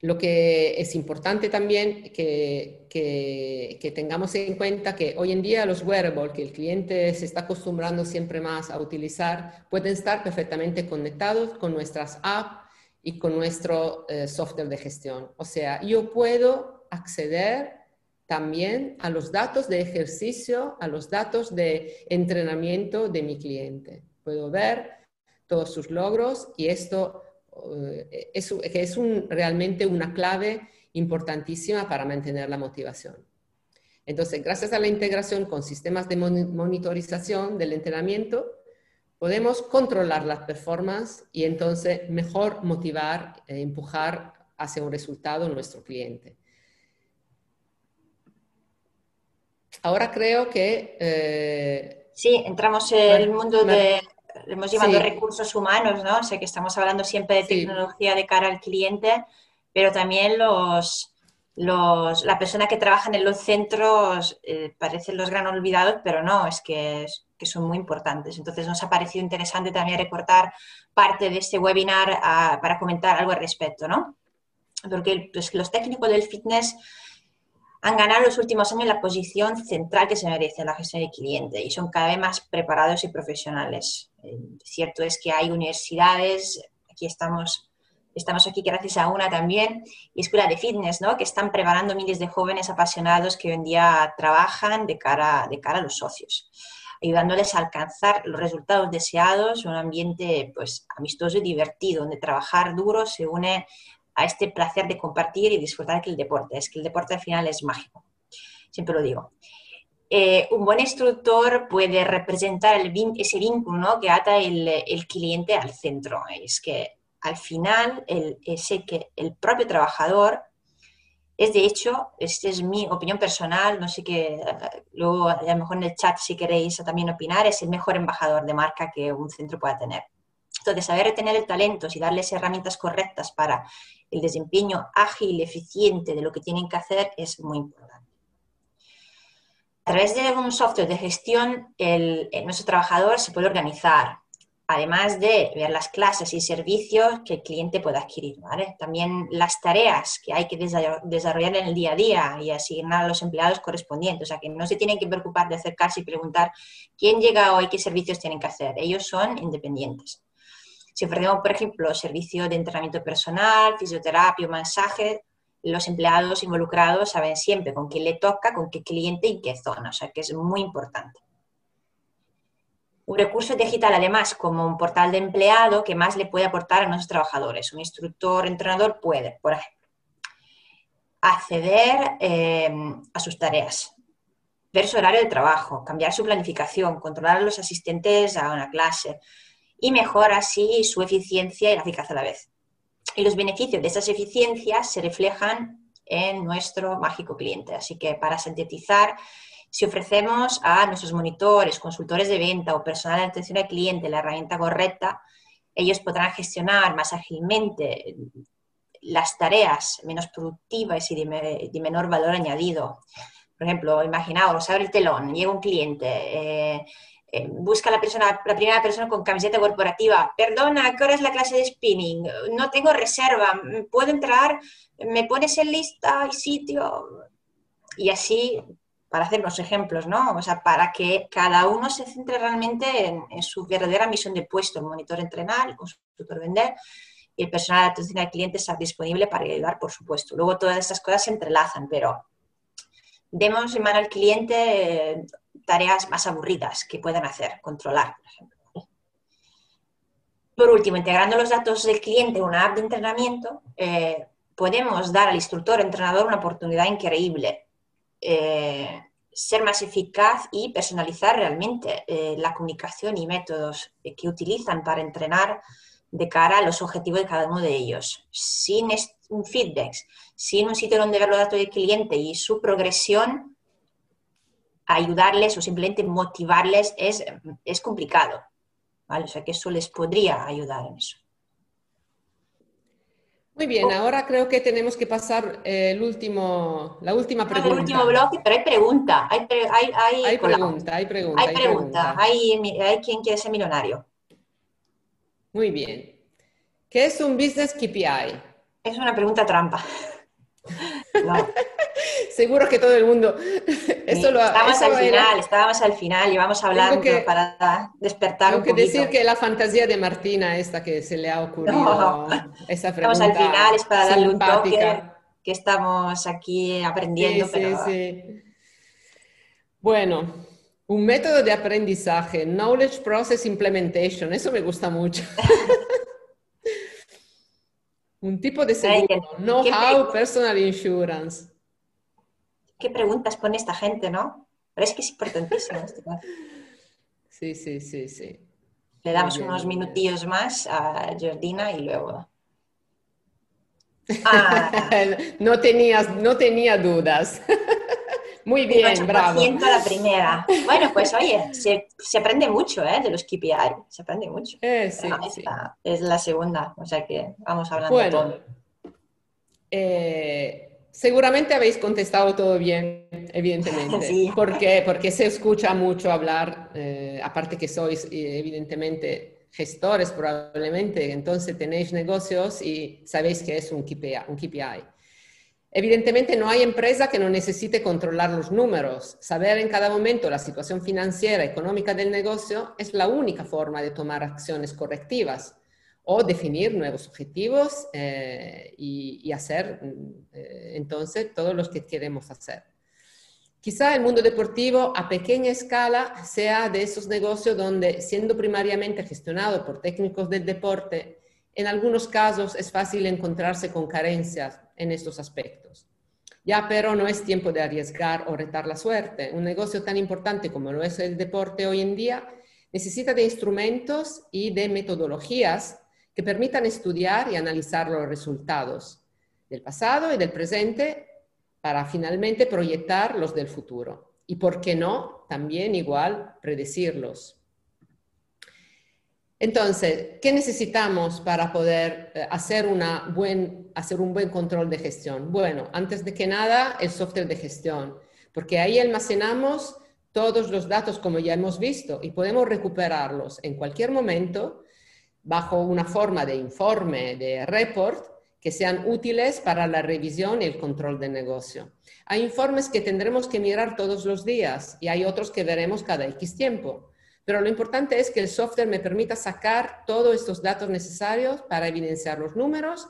B: Lo que es importante también que, que, tengamos en cuenta que hoy en día los wearables que el cliente se está acostumbrando siempre más a utilizar pueden estar perfectamente conectados con nuestras apps y con nuestro eh, software de gestión. O sea, yo puedo acceder también a los datos de ejercicio, a los datos de entrenamiento de mi cliente. Puedo ver todos sus logros y esto es, que es realmente una clave importantísima para mantener la motivación. Entonces, gracias a la integración con sistemas de monitorización del entrenamiento, podemos controlar las performance y entonces mejor motivar e empujar hacia un resultado nuestro cliente. Ahora creo que...
C: Eh, sí, entramos en el mundo de hemos llevado recursos humanos, ¿no? Sé que estamos hablando siempre de tecnología de cara al cliente, pero también los, los, la persona que trabaja en los centros eh, parecen los gran olvidados, pero no, es que, que, son muy importantes. Entonces nos ha parecido interesante también recortar parte de este webinar ah, para comentar algo al respecto, ¿no? Porque pues, los técnicos del fitness han ganado los últimos años la posición central que se merece la gestión de cliente y son cada vez más preparados y profesionales. Eh, cierto es que hay universidades, aquí estamos, estamos aquí gracias a una también, y escuela de fitness, ¿no? que están preparando miles de jóvenes apasionados que hoy en día trabajan de cara, de cara a los socios ayudándoles a alcanzar los resultados deseados, un ambiente pues, amistoso y divertido, donde trabajar duro se une a este placer de compartir y disfrutar que el deporte. Es que el deporte al final es mágico, siempre lo digo. Eh, un buen instructor puede representar el, ese vínculo que ata el, cliente al centro. Es que al final el, ese que el propio trabajador es de hecho, esta es mi opinión personal, no sé qué, luego a lo mejor en el chat si queréis también opinar, es el mejor embajador de marca que un centro pueda tener. Entonces, saber retener el talento y darles herramientas correctas para el desempeño ágil, eficiente de lo que tienen que hacer es muy importante. A través de un software de gestión, el, nuestro trabajador se puede organizar, además de ver las clases y servicios que el cliente puede adquirir. También las tareas que hay que desarrollar en el día a día y asignar a los empleados correspondientes. O sea, que no se tienen que preocupar de acercarse y preguntar quién llega hoy, qué servicios tienen que hacer. Ellos son independientes. Si ofrecemos, por ejemplo, servicio de entrenamiento personal, fisioterapia, mensaje, los empleados involucrados saben siempre con quién le toca, con qué cliente y qué zona, o sea que es muy importante. Un recurso digital, además, como un portal de empleado que más le puede aportar a nuestros trabajadores. Un instructor, entrenador puede, por ejemplo, acceder eh, a sus tareas, ver su horario de trabajo, cambiar su planificación, controlar a los asistentes a una clase, y mejora así su eficiencia y la eficacia a la vez. Y los beneficios de esas eficiencias se reflejan en nuestro mágico cliente. Así que para sintetizar, si ofrecemos a nuestros monitores, consultores de venta o personal de atención al cliente la herramienta correcta, ellos podrán gestionar más ágilmente las tareas menos productivas y de, menor valor añadido. Por ejemplo, imaginaos, abre el telón, llega un cliente, eh, eh, busca la persona, la primera persona con camiseta corporativa, perdona, ¿qué hora es la clase de spinning? No tengo reserva, ¿puedo entrar? ¿Me pones en lista y sitio? Y así, para hacer los ejemplos, ¿no? O sea, para que cada uno se centre realmente en, su verdadera misión de puesto, el monitor entrenar, el consultor vender, y el personal de atención al cliente está disponible para ayudar, por supuesto. Luego todas estas cosas se entrelazan, pero demos en mano al cliente tareas más aburridas que puedan hacer, controlar, por ejemplo. Por último, integrando los datos del cliente en una app de entrenamiento, eh, podemos dar al instructor entrenador una oportunidad increíble. Eh, ser más eficaz y personalizar realmente eh, la comunicación y métodos que utilizan para entrenar de cara a los objetivos de cada uno de ellos. Sin un feedback, sin un sitio donde ver los datos del cliente y su progresión, ayudarles o simplemente motivarles es, es complicado. ¿vale? O sea que eso les podría ayudar en eso.
B: Muy bien, ahora creo que tenemos que pasar eh, el último, la última pregunta.
C: El último bloque, pero hay pregunta. Hay, hay,
B: hay, hay pregunta, hay pregunta.
C: Hay pregunta, hay, hay quien quiere ser millonario.
B: Muy bien. ¿Qué es un business KPI?
C: Es una pregunta trampa.
B: No. Seguro que todo el mundo.
C: Eso lo, al final, estábamos al final y vamos hablando para despertar
B: tengo que decir que la fantasía de Martina, esta que se le ha ocurrido, esa pregunta.
C: Estamos al final, es para darle un toque que estamos aquí aprendiendo. Sí, sí, sí.
B: Bueno, un método de aprendizaje, Knowledge Process Implementation, eso me gusta mucho. un tipo de seguro, Know-how Personal Insurance.
C: ¿Qué preguntas pone esta gente, no? Pero es que es importantísimo este
B: Sí, sí, sí, sí.
C: Le damos unos minutillos más a Jordina y luego...
B: Ah. no, tenías, no tenía dudas. Muy bien, bravo.
C: la primera. Bueno, pues oye, se, aprende mucho ¿eh? de los KPI, se aprende mucho.
B: Eh, sí, sí.
C: es la segunda, o sea que vamos hablando bueno, todo.
B: Eh, seguramente habéis contestado todo bien, evidentemente. Sí. ¿Por qué? Porque se escucha mucho hablar, eh, aparte que sois eh, evidentemente gestores probablemente, entonces tenéis negocios y sabéis que es un KPI. Un KPI. Evidentemente no hay empresa que no necesite controlar los números. Saber en cada momento la situación financiera, económica del negocio es la única forma de tomar acciones correctivas o definir nuevos objetivos eh, y, hacer eh, entonces todos los que queremos hacer. Quizá el mundo deportivo a pequeña escala sea de esos negocios donde, siendo primariamente gestionado por técnicos del deporte, en algunos casos es fácil encontrarse con carencias en estos aspectos. Ya pero no es tiempo de arriesgar o retar la suerte. Un negocio tan importante como lo es el deporte hoy en día necesita de instrumentos y de metodologías que permitan estudiar y analizar los resultados del pasado y del presente para finalmente proyectar los del futuro. Y por qué no, también igual predecirlos. Entonces, ¿qué necesitamos para poder eh, hacer, una buen, hacer un buen control de gestión? Bueno, antes de que nada, el software de gestión, porque ahí almacenamos todos los datos como ya hemos visto y podemos recuperarlos en cualquier momento bajo una forma de informe, de report, que sean útiles para la revisión y el control del negocio. Hay informes que tendremos que mirar todos los días y hay otros que veremos cada X tiempo. Pero lo importante es que el software me permita sacar todos estos datos necesarios para evidenciar los números,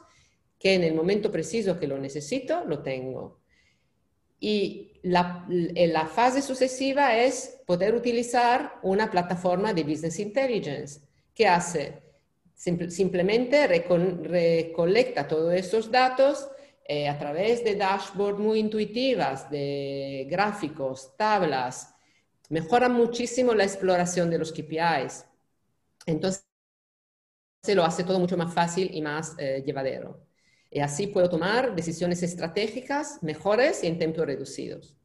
B: que en el momento preciso que lo necesito, lo tengo. Y la, la fase sucesiva es poder utilizar una plataforma de Business Intelligence que hace simplemente recolecta todos esos datos eh, a través de dashboards muy intuitivas, de gráficos, tablas, mejora muchísimo la exploración de los KPIs. Entonces, se lo hace todo mucho más fácil y más eh, llevadero. Y así puedo tomar decisiones estratégicas mejores y en tiempos reducidos.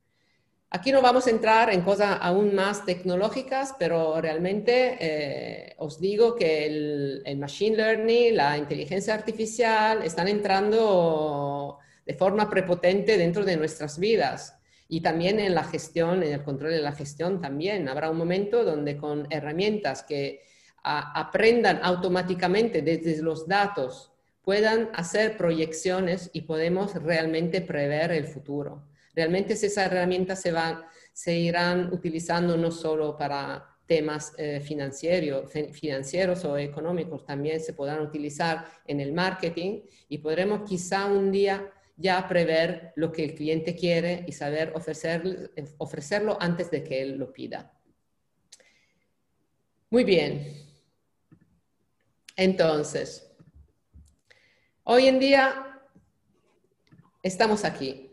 B: Aquí no vamos a entrar en cosas aún más tecnológicas, pero realmente eh, os digo que el, machine learning, la inteligencia artificial están entrando de forma prepotente dentro de nuestras vidas y también en la gestión, en el control de la gestión también. Habrá un momento donde con herramientas que aprendan automáticamente desde los datos puedan hacer proyecciones y podemos realmente prever el futuro. Realmente esas herramientas se, van, se irán utilizando no solo para temas eh, financieros, financieros o económicos, también se podrán utilizar en el marketing y podremos quizá un día ya prever lo que el cliente quiere y saber ofrecerlo antes de que él lo pida. Muy bien. Entonces, hoy en día estamos aquí.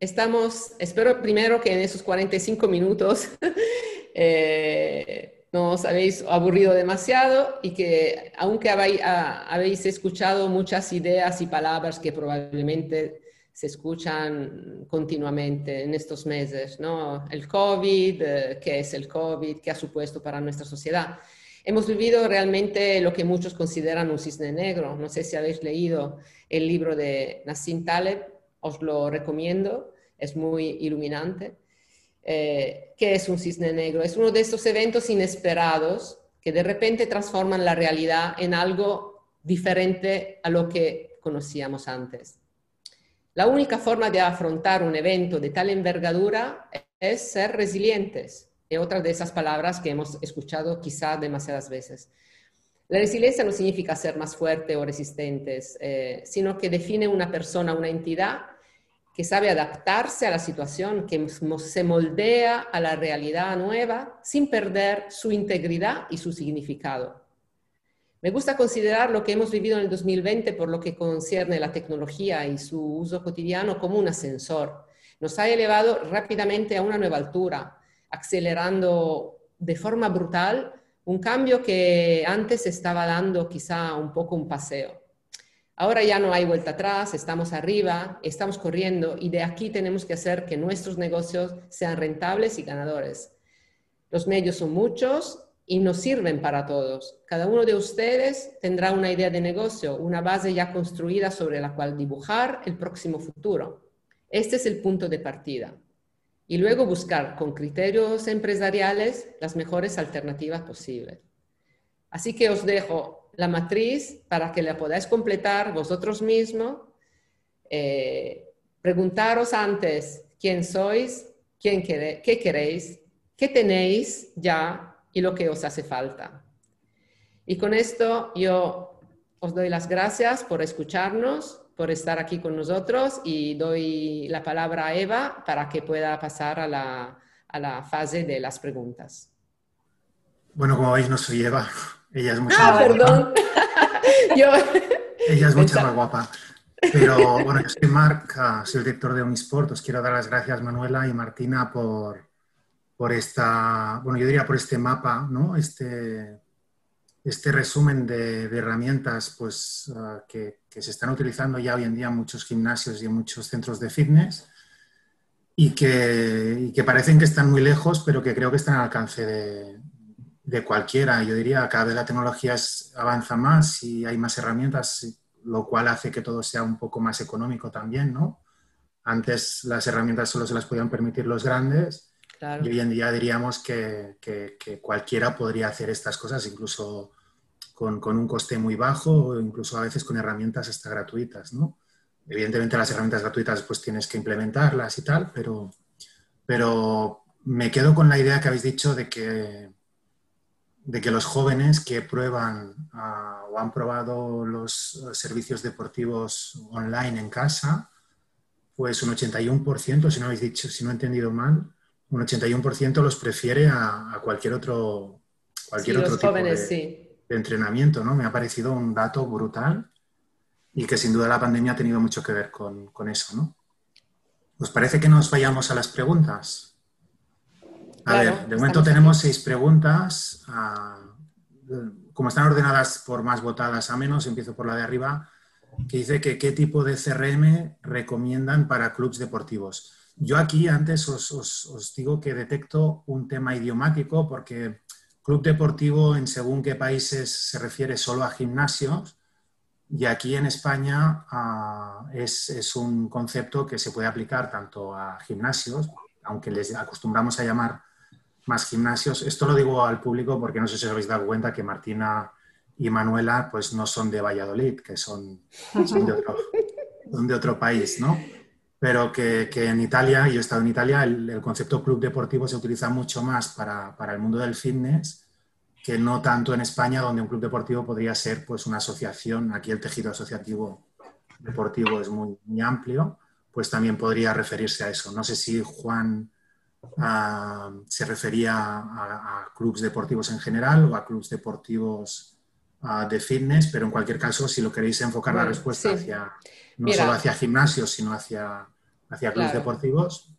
B: Estamos, espero primero que en esos 45 minutos eh, no os habéis aburrido demasiado y que aunque habéis escuchado muchas ideas y palabras que probablemente se escuchan continuamente en estos meses, ¿no? El COVID, eh, ¿qué es el COVID? ¿Qué ha supuesto para nuestra sociedad? Hemos vivido realmente lo que muchos consideran un cisne negro. No sé si habéis leído el libro de Nassim Taleb, os lo recomiendo, es muy iluminante. Eh, ¿Qué es un cisne negro? Es uno de estos eventos inesperados que de repente transforman la realidad en algo diferente a lo que conocíamos antes. La única forma de afrontar un evento de tal envergadura es ser resilientes otra de esas palabras que hemos escuchado quizá demasiadas veces. La resiliencia no significa ser más fuerte o resistentes, eh, sino que define una persona, una entidad que sabe adaptarse a la situación, que se moldea a la realidad nueva sin perder su integridad y su significado. Me gusta considerar lo que hemos vivido en el 2020 por lo que concierne la tecnología y su uso cotidiano como un ascensor. Nos ha elevado rápidamente a una nueva altura, acelerando de forma brutal un cambio que antes estaba dando quizá un poco un paseo. Ahora ya no hay vuelta atrás, estamos arriba, estamos corriendo y de aquí tenemos que hacer que nuestros negocios sean rentables y ganadores. Los medios son muchos y nos sirven para todos. Cada uno de ustedes tendrá una idea de negocio, una base ya construida sobre la cual dibujar el próximo futuro. Este es el punto de partida y luego buscar con criterios empresariales las mejores alternativas posibles. Así que os dejo la matriz para que la podáis completar vosotros mismos. Eh, preguntaros antes quién sois, quién qué queréis, qué tenéis ya y lo que os hace falta. Y con esto yo os doy las gracias por escucharnos por estar aquí con nosotros y doy la palabra a Eva para que pueda pasar a la, fase de las preguntas.
D: Bueno, como veis, no soy Eva. Ella es mucho
B: ah, más perdón.
D: Ella es mucho más guapa. Pero bueno, yo soy Marc, ah, soy el director de Unisport. Os quiero dar las gracias, Manuela y Martina, por, por esta, bueno, yo diría por este mapa, ¿no? Este, este resumen de, herramientas pues, ah, que, se están utilizando ya hoy en día en muchos gimnasios y en muchos centros de fitness y que, parecen que están muy lejos, pero que creo que están al alcance de, cualquiera. Yo diría, cada vez la tecnología avanza más y hay más herramientas, lo cual hace que todo sea un poco más económico también, ¿no? Antes las herramientas solo se las podían permitir los grandes y hoy en día diríamos que, cualquiera podría hacer estas cosas, incluso con, un coste muy bajo o incluso a veces con herramientas hasta gratuitas, ¿no? Evidentemente las herramientas gratuitas pues tienes que implementarlas y tal, pero, pero me quedo con la idea que habéis dicho de que, de que los jóvenes que prueban ah, o han probado los servicios deportivos online en casa, pues un 81%, si no habéis dicho, si no he entendido mal, un 81% los prefiere a, cualquier otro, cualquier otro tipo de, entrenamiento, ¿no? Me ha parecido un dato brutal y que sin duda la pandemia ha tenido mucho que ver con, eso, ¿no? ¿Os parece que nos vayamos a las preguntas? A ver, de momento tenemos seis preguntas. Ah, como están ordenadas por más votadas a menos, empiezo por la de arriba, que dice que qué tipo de CRM recomiendan para clubes deportivos. Yo aquí antes os, digo que detecto un tema idiomático porque club deportivo en según qué países se refiere solo a gimnasios y aquí en España ah, es, un concepto que se puede aplicar tanto a gimnasios, aunque les acostumbramos a llamar más gimnasios. Esto lo digo al público porque no sé si os habéis dado cuenta que Martina y Manuela pues no son de Valladolid, que son, de, otro, son de otro país, ¿no? Pero que, en Italia, yo he estado en Italia, el, concepto club deportivo se utiliza mucho más para, el mundo del fitness que no tanto en España, donde un club deportivo podría ser pues, una asociación. Aquí el tejido asociativo deportivo es muy, amplio, pues también podría referirse a eso. No sé si Juan ah, se refería a, a, clubes deportivos en general o a clubes deportivos ah, de fitness, pero en cualquier caso, si lo queréis enfocar la respuesta hacia, no solo hacia gimnasios, sino hacia, hacia clubes deportivos,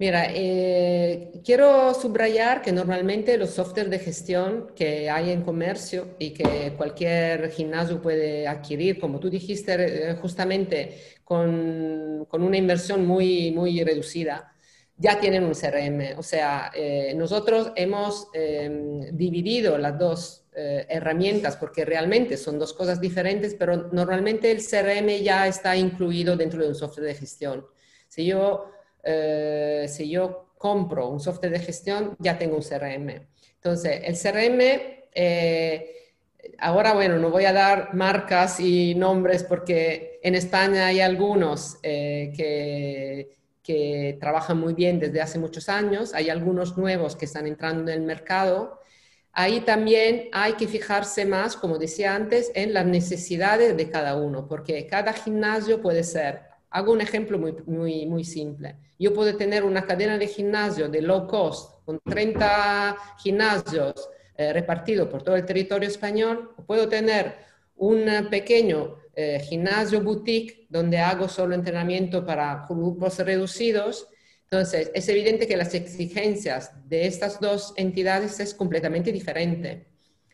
B: Mira, eh, quiero subrayar que normalmente los softwares de gestión que hay en comercio y que cualquier gimnasio puede adquirir, como tú dijiste, eh, justamente con, con una inversión muy, muy reducida, ya tienen un CRM. O sea, eh, nosotros hemos em, dividido las dos herramientas porque realmente son dos cosas diferentes, pero normalmente el CRM ya está incluido dentro de un software de gestión. Si yo eh, si yo compro un software de gestión, ya tengo un CRM. Entonces, el CRM, eh, ahora, bueno, no voy a dar marcas y nombres porque en España hay algunos eh, que, que trabajan muy bien desde hace muchos años, hay algunos nuevos que están entrando en el mercado. Ahí también hay que fijarse más, como decía antes, en las necesidades de cada uno, porque cada gimnasio puede ser Hago un ejemplo muy, muy, muy simple. Yo puedo tener una cadena de gimnasio de low cost con 30 gimnasios eh, repartidos por todo el territorio español, puedo tener un pequeño eh, gimnasio boutique donde hago solo entrenamiento para grupos reducidos. Entonces, es evidente que las exigencias de estas dos entidades es completamente diferente.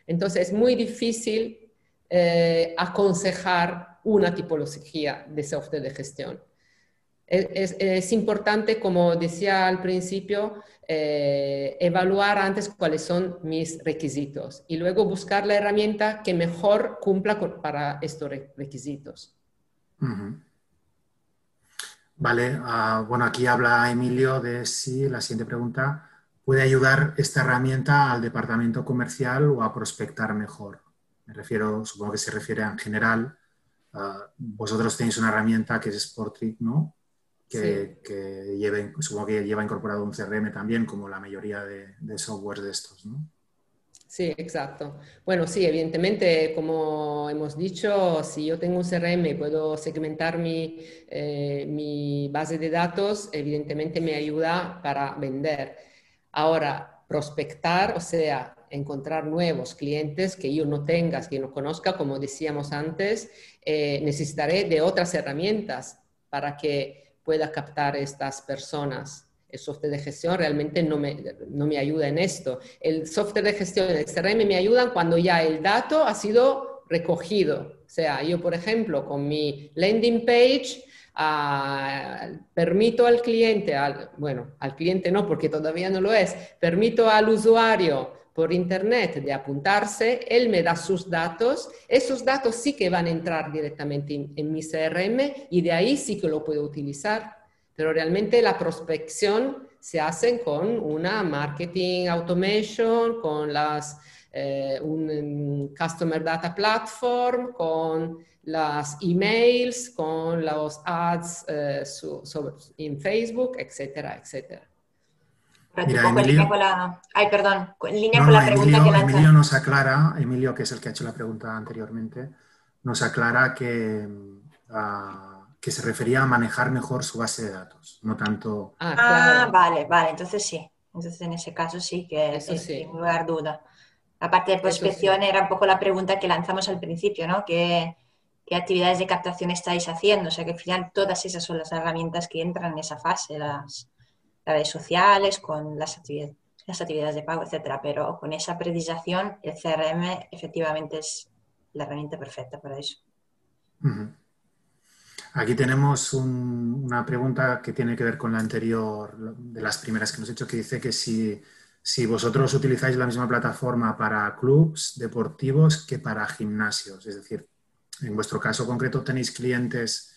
B: Entonces, es muy difícil eh, aconsejar una tipología de software de gestión. Es, importante, como decía al principio, eh, evaluar antes cuáles son mis requisitos y luego buscar la herramienta que mejor cumpla para estos requisitos.
D: Vale, ah, bueno, aquí habla Emilio de si la siguiente pregunta puede ayudar esta herramienta al departamento comercial o a prospectar mejor. Me refiero, supongo que se refiere en general Ah, vosotros tenéis una herramienta que es Sportrick, ¿no? Que, supongo que lleva incorporado un CRM también, como la mayoría de, de softwares de estos, ¿no?
B: Sí, exacto. Bueno, sí, evidentemente, como hemos dicho, si yo tengo un CRM y puedo segmentar mi, eh, mi base de datos, evidentemente me ayuda para vender. Ahora, prospectar, o sea, encontrar nuevos clientes que yo no tenga, que no conozca, como decíamos antes, eh, necesitaré de otras herramientas para que pueda captar estas personas. El software de gestión realmente no me, no me ayuda en esto. El software de gestión el CRM me ayudan cuando ya el dato ha sido recogido. O sea, yo, por ejemplo, con mi landing page, ah, permito al cliente, al, bueno, al cliente no, porque todavía no lo es, permito al usuario por internet de apuntarse, él me da sus datos, esos datos sí que van a entrar directamente en, mi CRM y de ahí sí que lo puedo utilizar, pero realmente la prospección se hace con una marketing automation, con las, eh, un Customer Data Platform, con las emails, con los ads eh, en Facebook, etcétera, etcétera.
C: Emilio, Ay, perdón, en línea con la pregunta que
D: Emilio nos aclara, Emilio, que es el que ha hecho la pregunta anteriormente, nos aclara que, ah, que se refería a manejar mejor su base de datos, no tanto...
C: Ah, ah vale, vale, entonces sí. Entonces en ese caso sí que sí, sin lugar duda. La parte de prospección era un poco la pregunta que lanzamos al principio, ¿no? ¿Qué, ¿Qué actividades de captación estáis haciendo? O sea que al final todas esas son las herramientas que entran en esa fase, las, redes sociales, con las actividades, las actividades de pago, etcétera. Pero con esa precisación, el CRM efectivamente es la herramienta perfecta para eso.
D: Aquí tenemos una pregunta que tiene que ver con la anterior, de las primeras que hemos hecho, que dice que si, si vosotros utilizáis la misma plataforma para clubs deportivos que para gimnasios. Es decir, en vuestro caso concreto tenéis clientes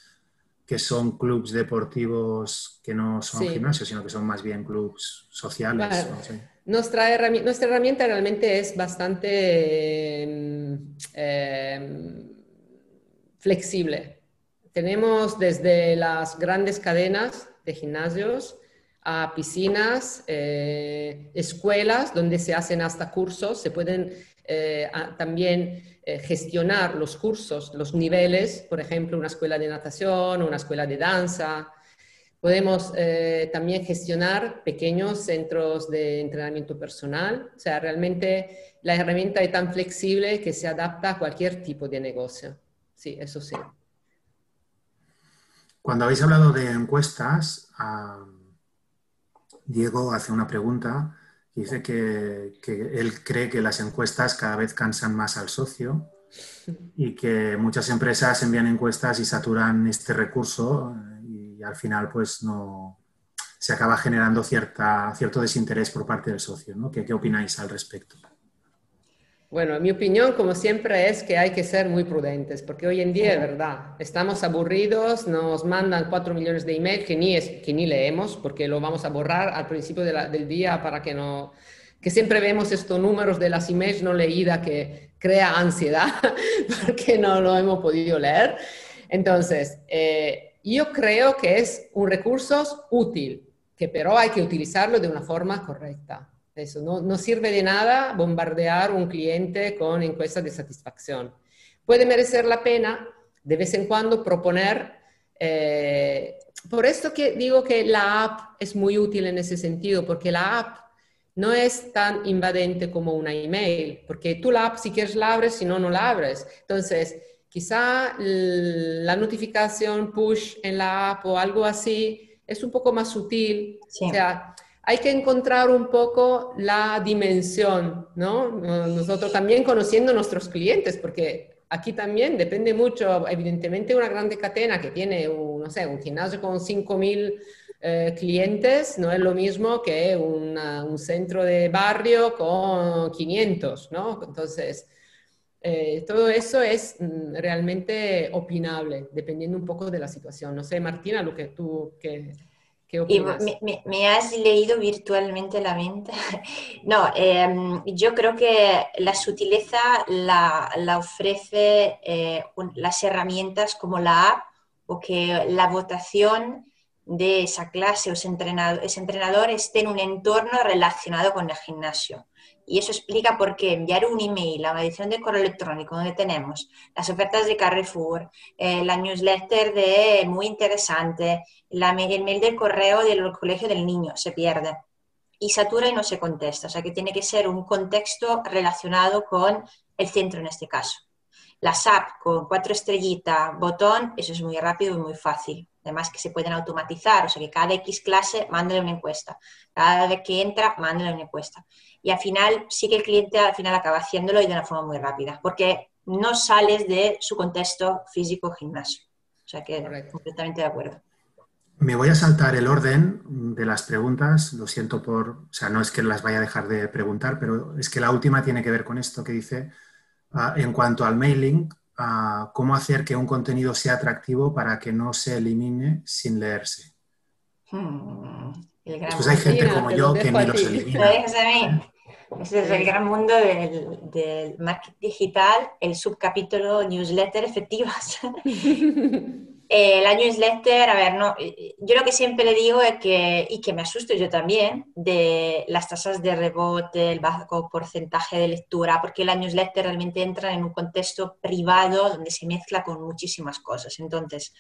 D: que son clubes deportivos que no son gimnasios, sino que son más bien clubes sociales.
B: nuestra, herramienta, nuestra, herramienta, realmente es bastante em, em, flexible. Tenemos desde las grandes cadenas de gimnasios a piscinas, eh, escuelas donde se hacen hasta cursos, se pueden eh, también eh, gestionar los cursos, los niveles, por ejemplo, una escuela de natación, una escuela de danza. Podemos eh, también gestionar pequeños centros de entrenamiento personal. O sea, realmente la herramienta es tan flexible que se adapta a cualquier tipo de negocio. Sí, eso sí.
D: Cuando habéis hablado de encuestas, Diego hace una pregunta. Dice que, él cree que las encuestas cada vez cansan más al socio y que muchas empresas envían encuestas y saturan este recurso y al final pues no se acaba generando cierta, cierto desinterés por parte del socio. ¿no? ¿Qué, ¿Qué opináis al respecto?
B: Bueno, mi opinión, como siempre, es que hay que ser muy prudentes, porque hoy en día, es verdad, estamos aburridos, nos mandan cuatro millones de emails que ni, que ni leemos, porque lo vamos a borrar al principio del día para que no... que siempre vemos estos números de las emails no leídas que crea ansiedad, porque no lo hemos podido leer. Entonces, eh, yo creo que es un recurso útil, que pero hay que utilizarlo de una forma correcta. Eso, no, sirve de nada bombardear un cliente con encuestas de satisfacción. Puede merecer la pena de vez en cuando proponer, eh, por esto que digo que la app es muy útil en ese sentido, porque la app no es tan invadente como una email, porque tú la app si quieres la abres, si no, no la abres. Entonces, quizá la notificación push en la app o algo así es un poco más sutil. O sea, hay que encontrar un poco la dimensión, ¿no? Nosotros también conociendo nuestros clientes, porque aquí también depende mucho, evidentemente una grande cadena que tiene, un, no sé, un gimnasio con 5.000 eh, clientes no es lo mismo que un centro de barrio con 500, ¿no? Entonces, eh, todo eso es mm, realmente opinable, dependiendo un poco de la situación. No sé, Martina, lo que tú... Que,
C: y me, has leído virtualmente la mente. no, em, yo creo que la sutileza la, ofrece eh, las herramientas como la app o que la votación de esa clase o ese entrenador, ese entrenador esté en un entorno relacionado con el gimnasio. Y eso explica por qué enviar un email a una edición de correo electrónico donde tenemos las ofertas de Carrefour, eh, la newsletter de muy interesante, la, el mail del correo del colegio del niño, se pierde. Y satura y no se contesta. O sea que tiene que ser un contexto relacionado con el centro en este caso. La SAP con cuatro estrellitas, botón, eso es muy rápido y muy fácil. Además que se pueden automatizar, o sea que cada X clase mándale una encuesta. Cada vez que entra, mándale una encuesta y al final sí que el cliente al final acaba haciéndolo y de una forma muy rápida, porque no sales de su contexto físico gimnasio. O sea que completamente de acuerdo.
D: Me voy a saltar el orden de las preguntas, lo siento por, o sea, no es que las vaya a dejar de preguntar, pero es que la última tiene que ver con esto que dice, ah, en cuanto al mailing, uh, cómo hacer que un contenido sea atractivo para que no se elimine sin leerse.
C: Hmm.
D: Pues hay gente como yo que ni los elimina.
C: Ese es el gran mundo del, marketing digital, el subcapítulo newsletter efectivas. Eh, la newsletter, a ver, no, yo lo que siempre le digo es que, y que me asusto yo también, de las tasas de rebote, el bajo porcentaje de lectura, porque la newsletter realmente entra en un contexto privado donde se mezcla con muchísimas cosas. Entonces,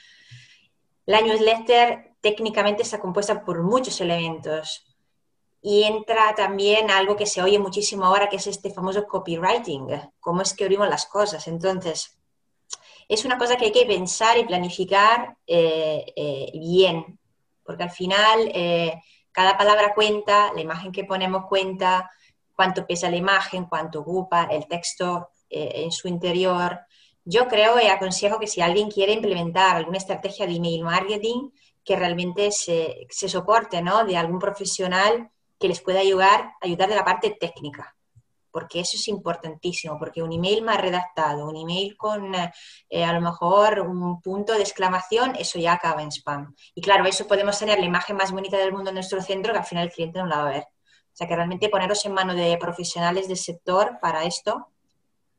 C: la newsletter técnicamente está compuesta por muchos elementos y entra también algo que se oye muchísimo ahora, que es este famoso copywriting, cómo escribimos las cosas. Entonces, es una cosa que hay que pensar y planificar eh, eh, bien, porque al final eh, cada palabra cuenta, la imagen que ponemos cuenta, cuánto pesa la imagen, cuánto ocupa el texto en su interior. Yo creo y aconsejo que si alguien quiere implementar alguna estrategia de email marketing, que realmente se, soporte ¿no? de algún profesional que les pueda ayudar, ayudar de la parte técnica, porque eso es importantísimo, porque un email más redactado, un email con eh, a lo mejor un punto de exclamación, eso ya acaba en spam. Y claro, eso podemos tener la imagen más bonita del mundo en nuestro centro que al final el cliente no la va a ver. O sea que realmente poneros en manos de profesionales del sector para esto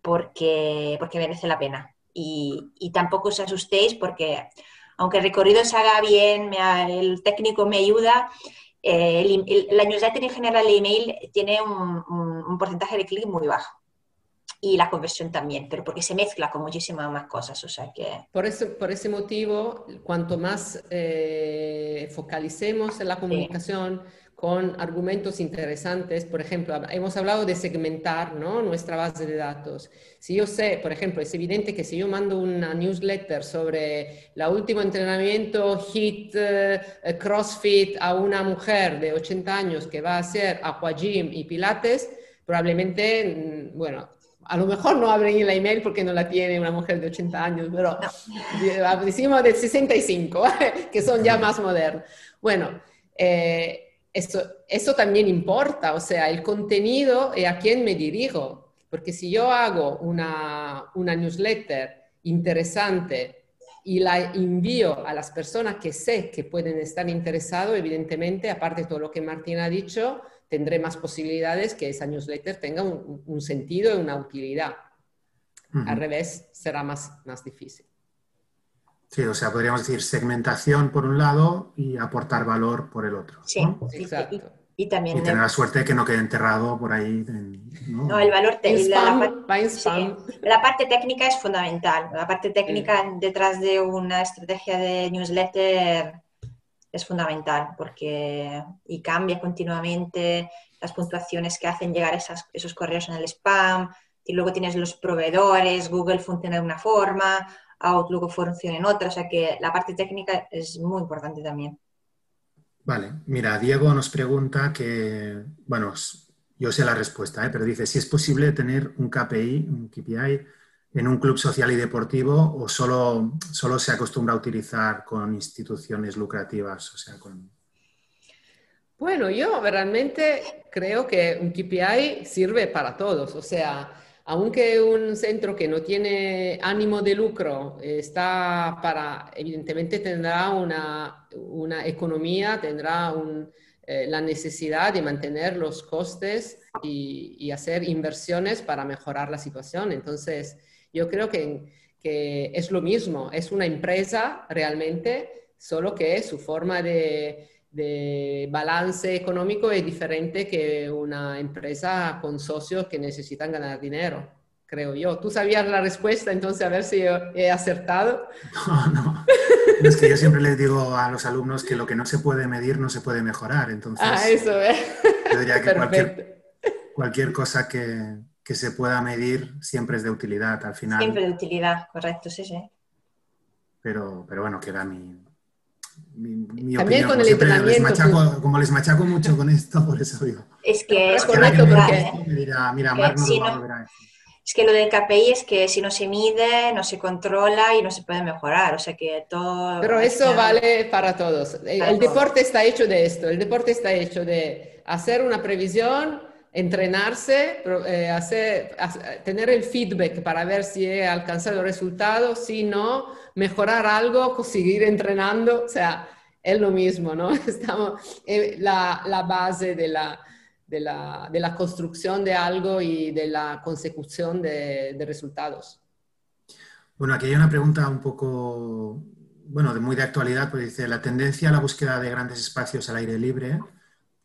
C: porque, porque merece la pena. Y, y, tampoco os asustéis porque aunque el recorrido se haga bien, el técnico me ayuda, eh, la newsletter en general, el email, tiene un, un, porcentaje de clic muy bajo. y la conversión también, pero porque se mezcla con muchísimas más cosas, o sea que...
B: Por, eso, por ese motivo, cuanto más eh, focalicemos en la comunicación con argumentos interesantes, por ejemplo, hemos hablado de segmentar ¿no? nuestra base de datos. Si yo sé, por ejemplo, es evidente que si yo mando una newsletter sobre el último entrenamiento HIT, eh, CrossFit a una mujer de 80 años que va a hacer aquagym y pilates, probablemente, mm, bueno, a lo mejor no abren la email porque no la tiene una mujer de 80 años, pero decimos de 65, que son ya más modernos. Bueno, eh, eso, eso también importa, o sea, el contenido y a quién me dirijo, porque si yo hago una, una newsletter interesante y la envío a las personas que sé que pueden estar interesados, evidentemente, aparte de todo lo que Martín ha dicho, tendré más posibilidades que esa newsletter tenga un, sentido y una utilidad. Al revés, será más, más difícil.
D: Sí, o sea, podríamos decir segmentación por un lado y aportar valor por el otro.
C: Sí, exacto. Y, también
D: y tener la suerte de que no quede enterrado por ahí.
C: ¿no? el valor técnico. La, la, parte técnica es fundamental. La parte técnica detrás de una estrategia de newsletter es fundamental porque y cambia continuamente las puntuaciones que hacen llegar esas, esos correos en el spam. Y luego tienes los proveedores, Google funciona de una forma, Outlook funciona en otra, o sea que la parte técnica es muy importante también.
D: Vale, mira, Diego nos pregunta que, bueno, yo sé la respuesta, ¿eh? pero dice si es posible tener un KPI, un KPI en un club social y deportivo o solo, solo se acostumbra a utilizar con instituciones lucrativas? O sea, con...
B: Bueno, yo realmente creo que un KPI sirve para todos. O sea, aunque un centro que no tiene ánimo de lucro está para, evidentemente tendrá una, una economía, tendrá eh, la necesidad de mantener los costes y, y, hacer inversiones para mejorar la situación. Entonces, yo creo que, que es lo mismo, es una empresa realmente, solo que su forma de, de balance económico es diferente que una empresa con socios que necesitan ganar dinero, creo yo. Tú sabías la respuesta, entonces a ver si he acertado.
D: No, no. Es que yo siempre les digo a los alumnos que lo que no se puede medir no se puede mejorar. Entonces,
B: ah, eso, ¿eh?
D: Yo diría que cualquier, cualquier cosa que, que se pueda medir siempre es de utilidad al final.
C: Siempre de utilidad, correcto, sí, sí.
D: Pero, pero bueno, queda mi, mi, También con el entrenamiento. Como les machaco mucho con esto, por eso digo.
C: Es que
B: es correcto porque...
D: mira, Marc no lo va a ver
C: Es que lo del KPI es que si no se mide, no se controla y no se puede mejorar. O sea que todo.
B: Pero eso vale para todos. el deporte está hecho de esto. El deporte está hecho de hacer una previsión entrenarse, eh, hacer, tener el feedback para ver si he alcanzado el resultado, si no, mejorar algo, seguir entrenando, o sea, es lo mismo, ¿no? Estamos en la, la base de la, de, la, de la, construcción de algo y de la consecución de, de, resultados.
D: Bueno, aquí hay una pregunta un poco, bueno, de muy de actualidad, pues dice, la tendencia a la búsqueda de grandes espacios al aire libre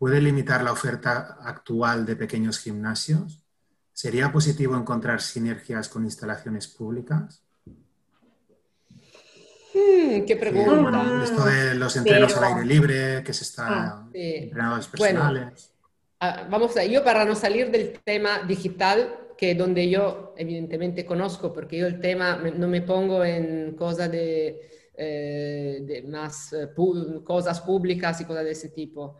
D: ¿Puede limitar la oferta actual de pequeños gimnasios? ¿Sería positivo encontrar sinergias con instalaciones públicas?
B: Hmm, qué pregunta.
D: esto de los entrenos al aire libre, que se está ah, entrenadores personales.
B: Ah, vamos a, yo para no salir del tema digital, que donde yo evidentemente conozco, porque yo el tema no me pongo en cosas de, eh, de más eh, cosas públicas y cosas de ese tipo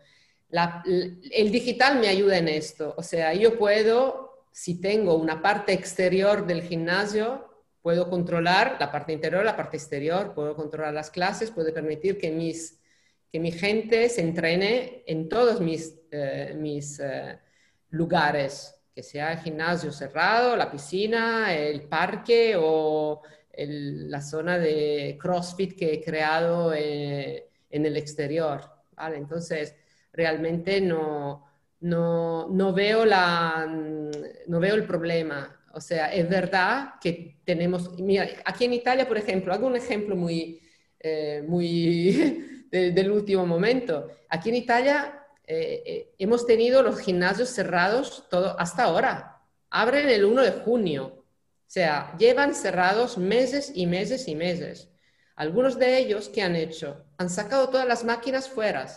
B: el digital me ayuda en esto. O sea, yo puedo, si tengo una parte exterior del gimnasio, puedo controlar la parte interior, la parte exterior, puedo controlar las clases, puedo permitir que, mis, que mi gente se entrene en todos mis, eh, mis eh, lugares, que sea el gimnasio cerrado, la piscina, el parque o la zona de CrossFit que he creado eh, en el exterior. ¿vale? Entonces, realmente no, no, no, veo la, no veo el problema. O sea, es verdad que tenemos, mira, aquí en Italia, por ejemplo, hago un ejemplo muy, eh, muy del último momento. Aquí en Italia eh, eh, hemos tenido los gimnasios cerrados todo, hasta ahora. abren el 1 de junio. O sea, llevan cerrados meses y meses y meses. Algunos de ellos, ¿qué han hecho? Han sacado todas las máquinas fuera.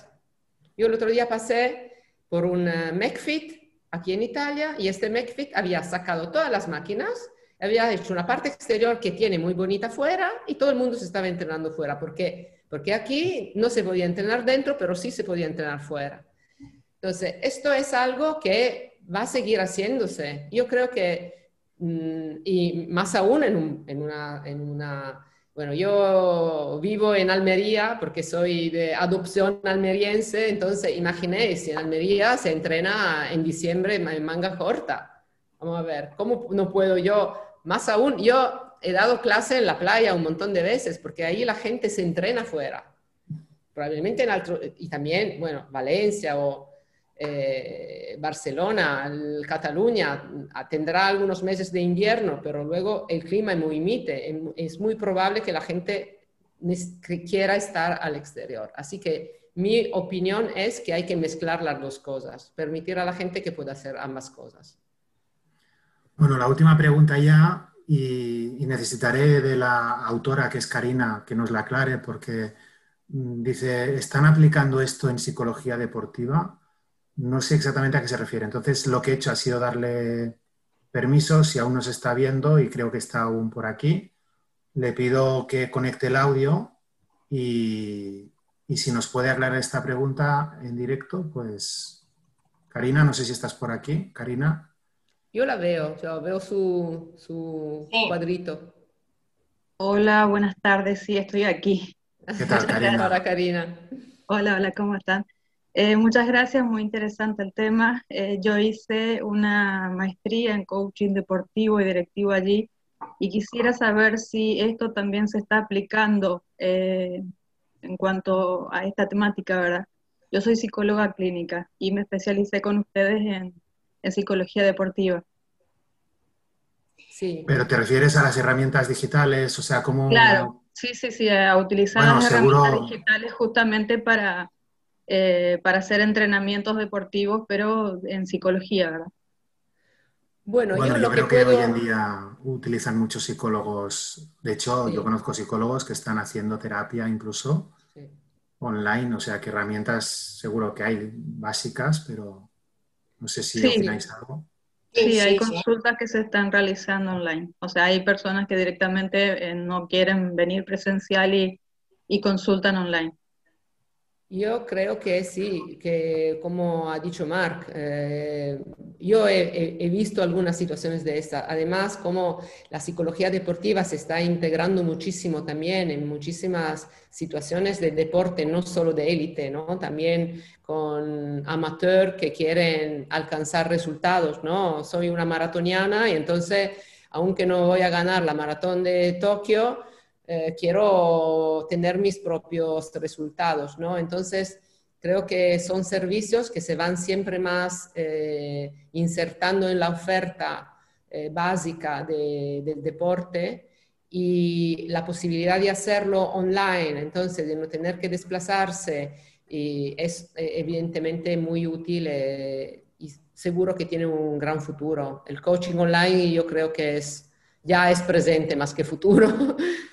B: Yo el otro día pasé por un McFit aquí en Italia y este McFit había sacado todas las máquinas, había hecho una parte exterior que tiene muy bonita fuera y todo el mundo se estaba entrenando fuera. ¿Por qué? Porque aquí no se podía entrenar dentro, pero sí se podía entrenar fuera. Entonces, esto es algo que va a seguir haciéndose. Yo creo que, mm, y más aún en, una, en una bueno, yo vivo en Almería porque soy de adopción almeriense, entonces imaginéis, en Almería se entrena en diciembre en manga corta. Vamos a ver, ¿cómo no puedo yo? Más aún, yo he dado clase en la playa un montón de veces porque ahí la gente se entrena fuera. Probablemente en otro, y también, bueno, Valencia o eh, Barcelona, Cataluña tendrá algunos meses de invierno, pero luego el clima es muy mite, es muy probable que la gente quiera estar al exterior. Así que mi opinión es que hay que mezclar las dos cosas, permitir a la gente que pueda hacer ambas cosas.
D: Bueno, la última pregunta ya, y, y necesitaré de la autora, que es Karina, que nos la aclare, porque mm, dice, ¿están aplicando esto en psicología deportiva? No sé exactamente a qué se refiere. Entonces, lo que he hecho ha sido darle permiso, si aún no se está viendo, y creo que está aún por aquí. Le pido que conecte el audio y, si nos puede aclarar esta pregunta en directo, pues Karina, no sé si estás por aquí. Karina.
B: Yo la veo, yo veo su, cuadrito.
E: Hola, buenas tardes, sí, estoy aquí.
D: ¿Qué tal, Karina?
B: Hola, Karina.
E: Hola, hola, ¿cómo están? Eh, muchas gracias, muy interesante el tema. Eh, yo hice una maestría en coaching deportivo y directivo allí y quisiera saber si esto también se está aplicando eh, en cuanto a esta temática, ¿verdad? Yo soy psicóloga clínica y me especialicé con ustedes en, psicología deportiva.
D: Sí. Pero te refieres a las herramientas digitales, o sea, ¿cómo...?
E: Claro, sí, sí, sí, a utilizar las herramientas digitales justamente para eh, para hacer entrenamientos deportivos, pero en psicología, ¿verdad?
D: Bueno, yo, creo que hoy en día utilizan muchos psicólogos. De hecho, yo conozco psicólogos que están haciendo terapia incluso online, o sea, que herramientas seguro que hay básicas, pero no sé si opináis algo.
E: Sí, hay consultas que se están realizando online. O sea, hay personas que directamente eh, no quieren venir presencial y, y consultan online.
B: Yo creo que sí, que como ha dicho Mark, eh, yo he, visto algunas situaciones de esta. Además, como la psicología deportiva se está integrando muchísimo también en muchísimas situaciones de deporte, no solo de élite, ¿no? También con amateur que quieren alcanzar resultados, ¿no? Soy una maratoniana y entonces, aunque no voy a ganar la maratón de Tokio, eh, quiero tener mis propios resultados, ¿no? Entonces, creo que son servicios que se van siempre más eh, insertando en la oferta eh, básica del deporte y la posibilidad de hacerlo online, entonces de no tener que desplazarse, y es evidentemente muy útil y seguro que tiene un gran futuro. El coaching online yo creo que es, ya es presente más que futuro.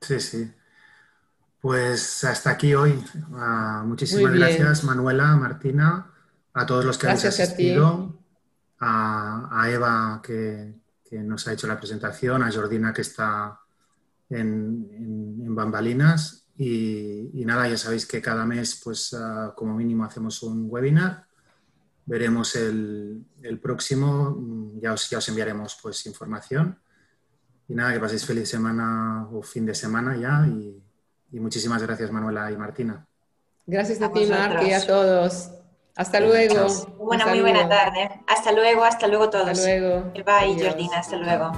D: Sí, sí. Pues hasta aquí hoy. Ah, muchísimas gracias, Manuela, Martina, a todos los que han asistido, a, Eva que, nos ha hecho la presentación, a Jordina que está en, bambalinas y, nada, ya sabéis que cada mes, pues ah, como mínimo hacemos un webinar. Veremos el, próximo, ya os, ya os enviaremos pues información. Y nada, que paséis feliz semana o fin de semana ya y, muchísimas gracias Manuela y Martina.
B: Gracias a, ti, Marc, y a todos. Hasta luego.
C: Buena, muy buena tarde. Hasta luego, hasta luego todos. Hasta luego. Bye, Jordina, hasta luego.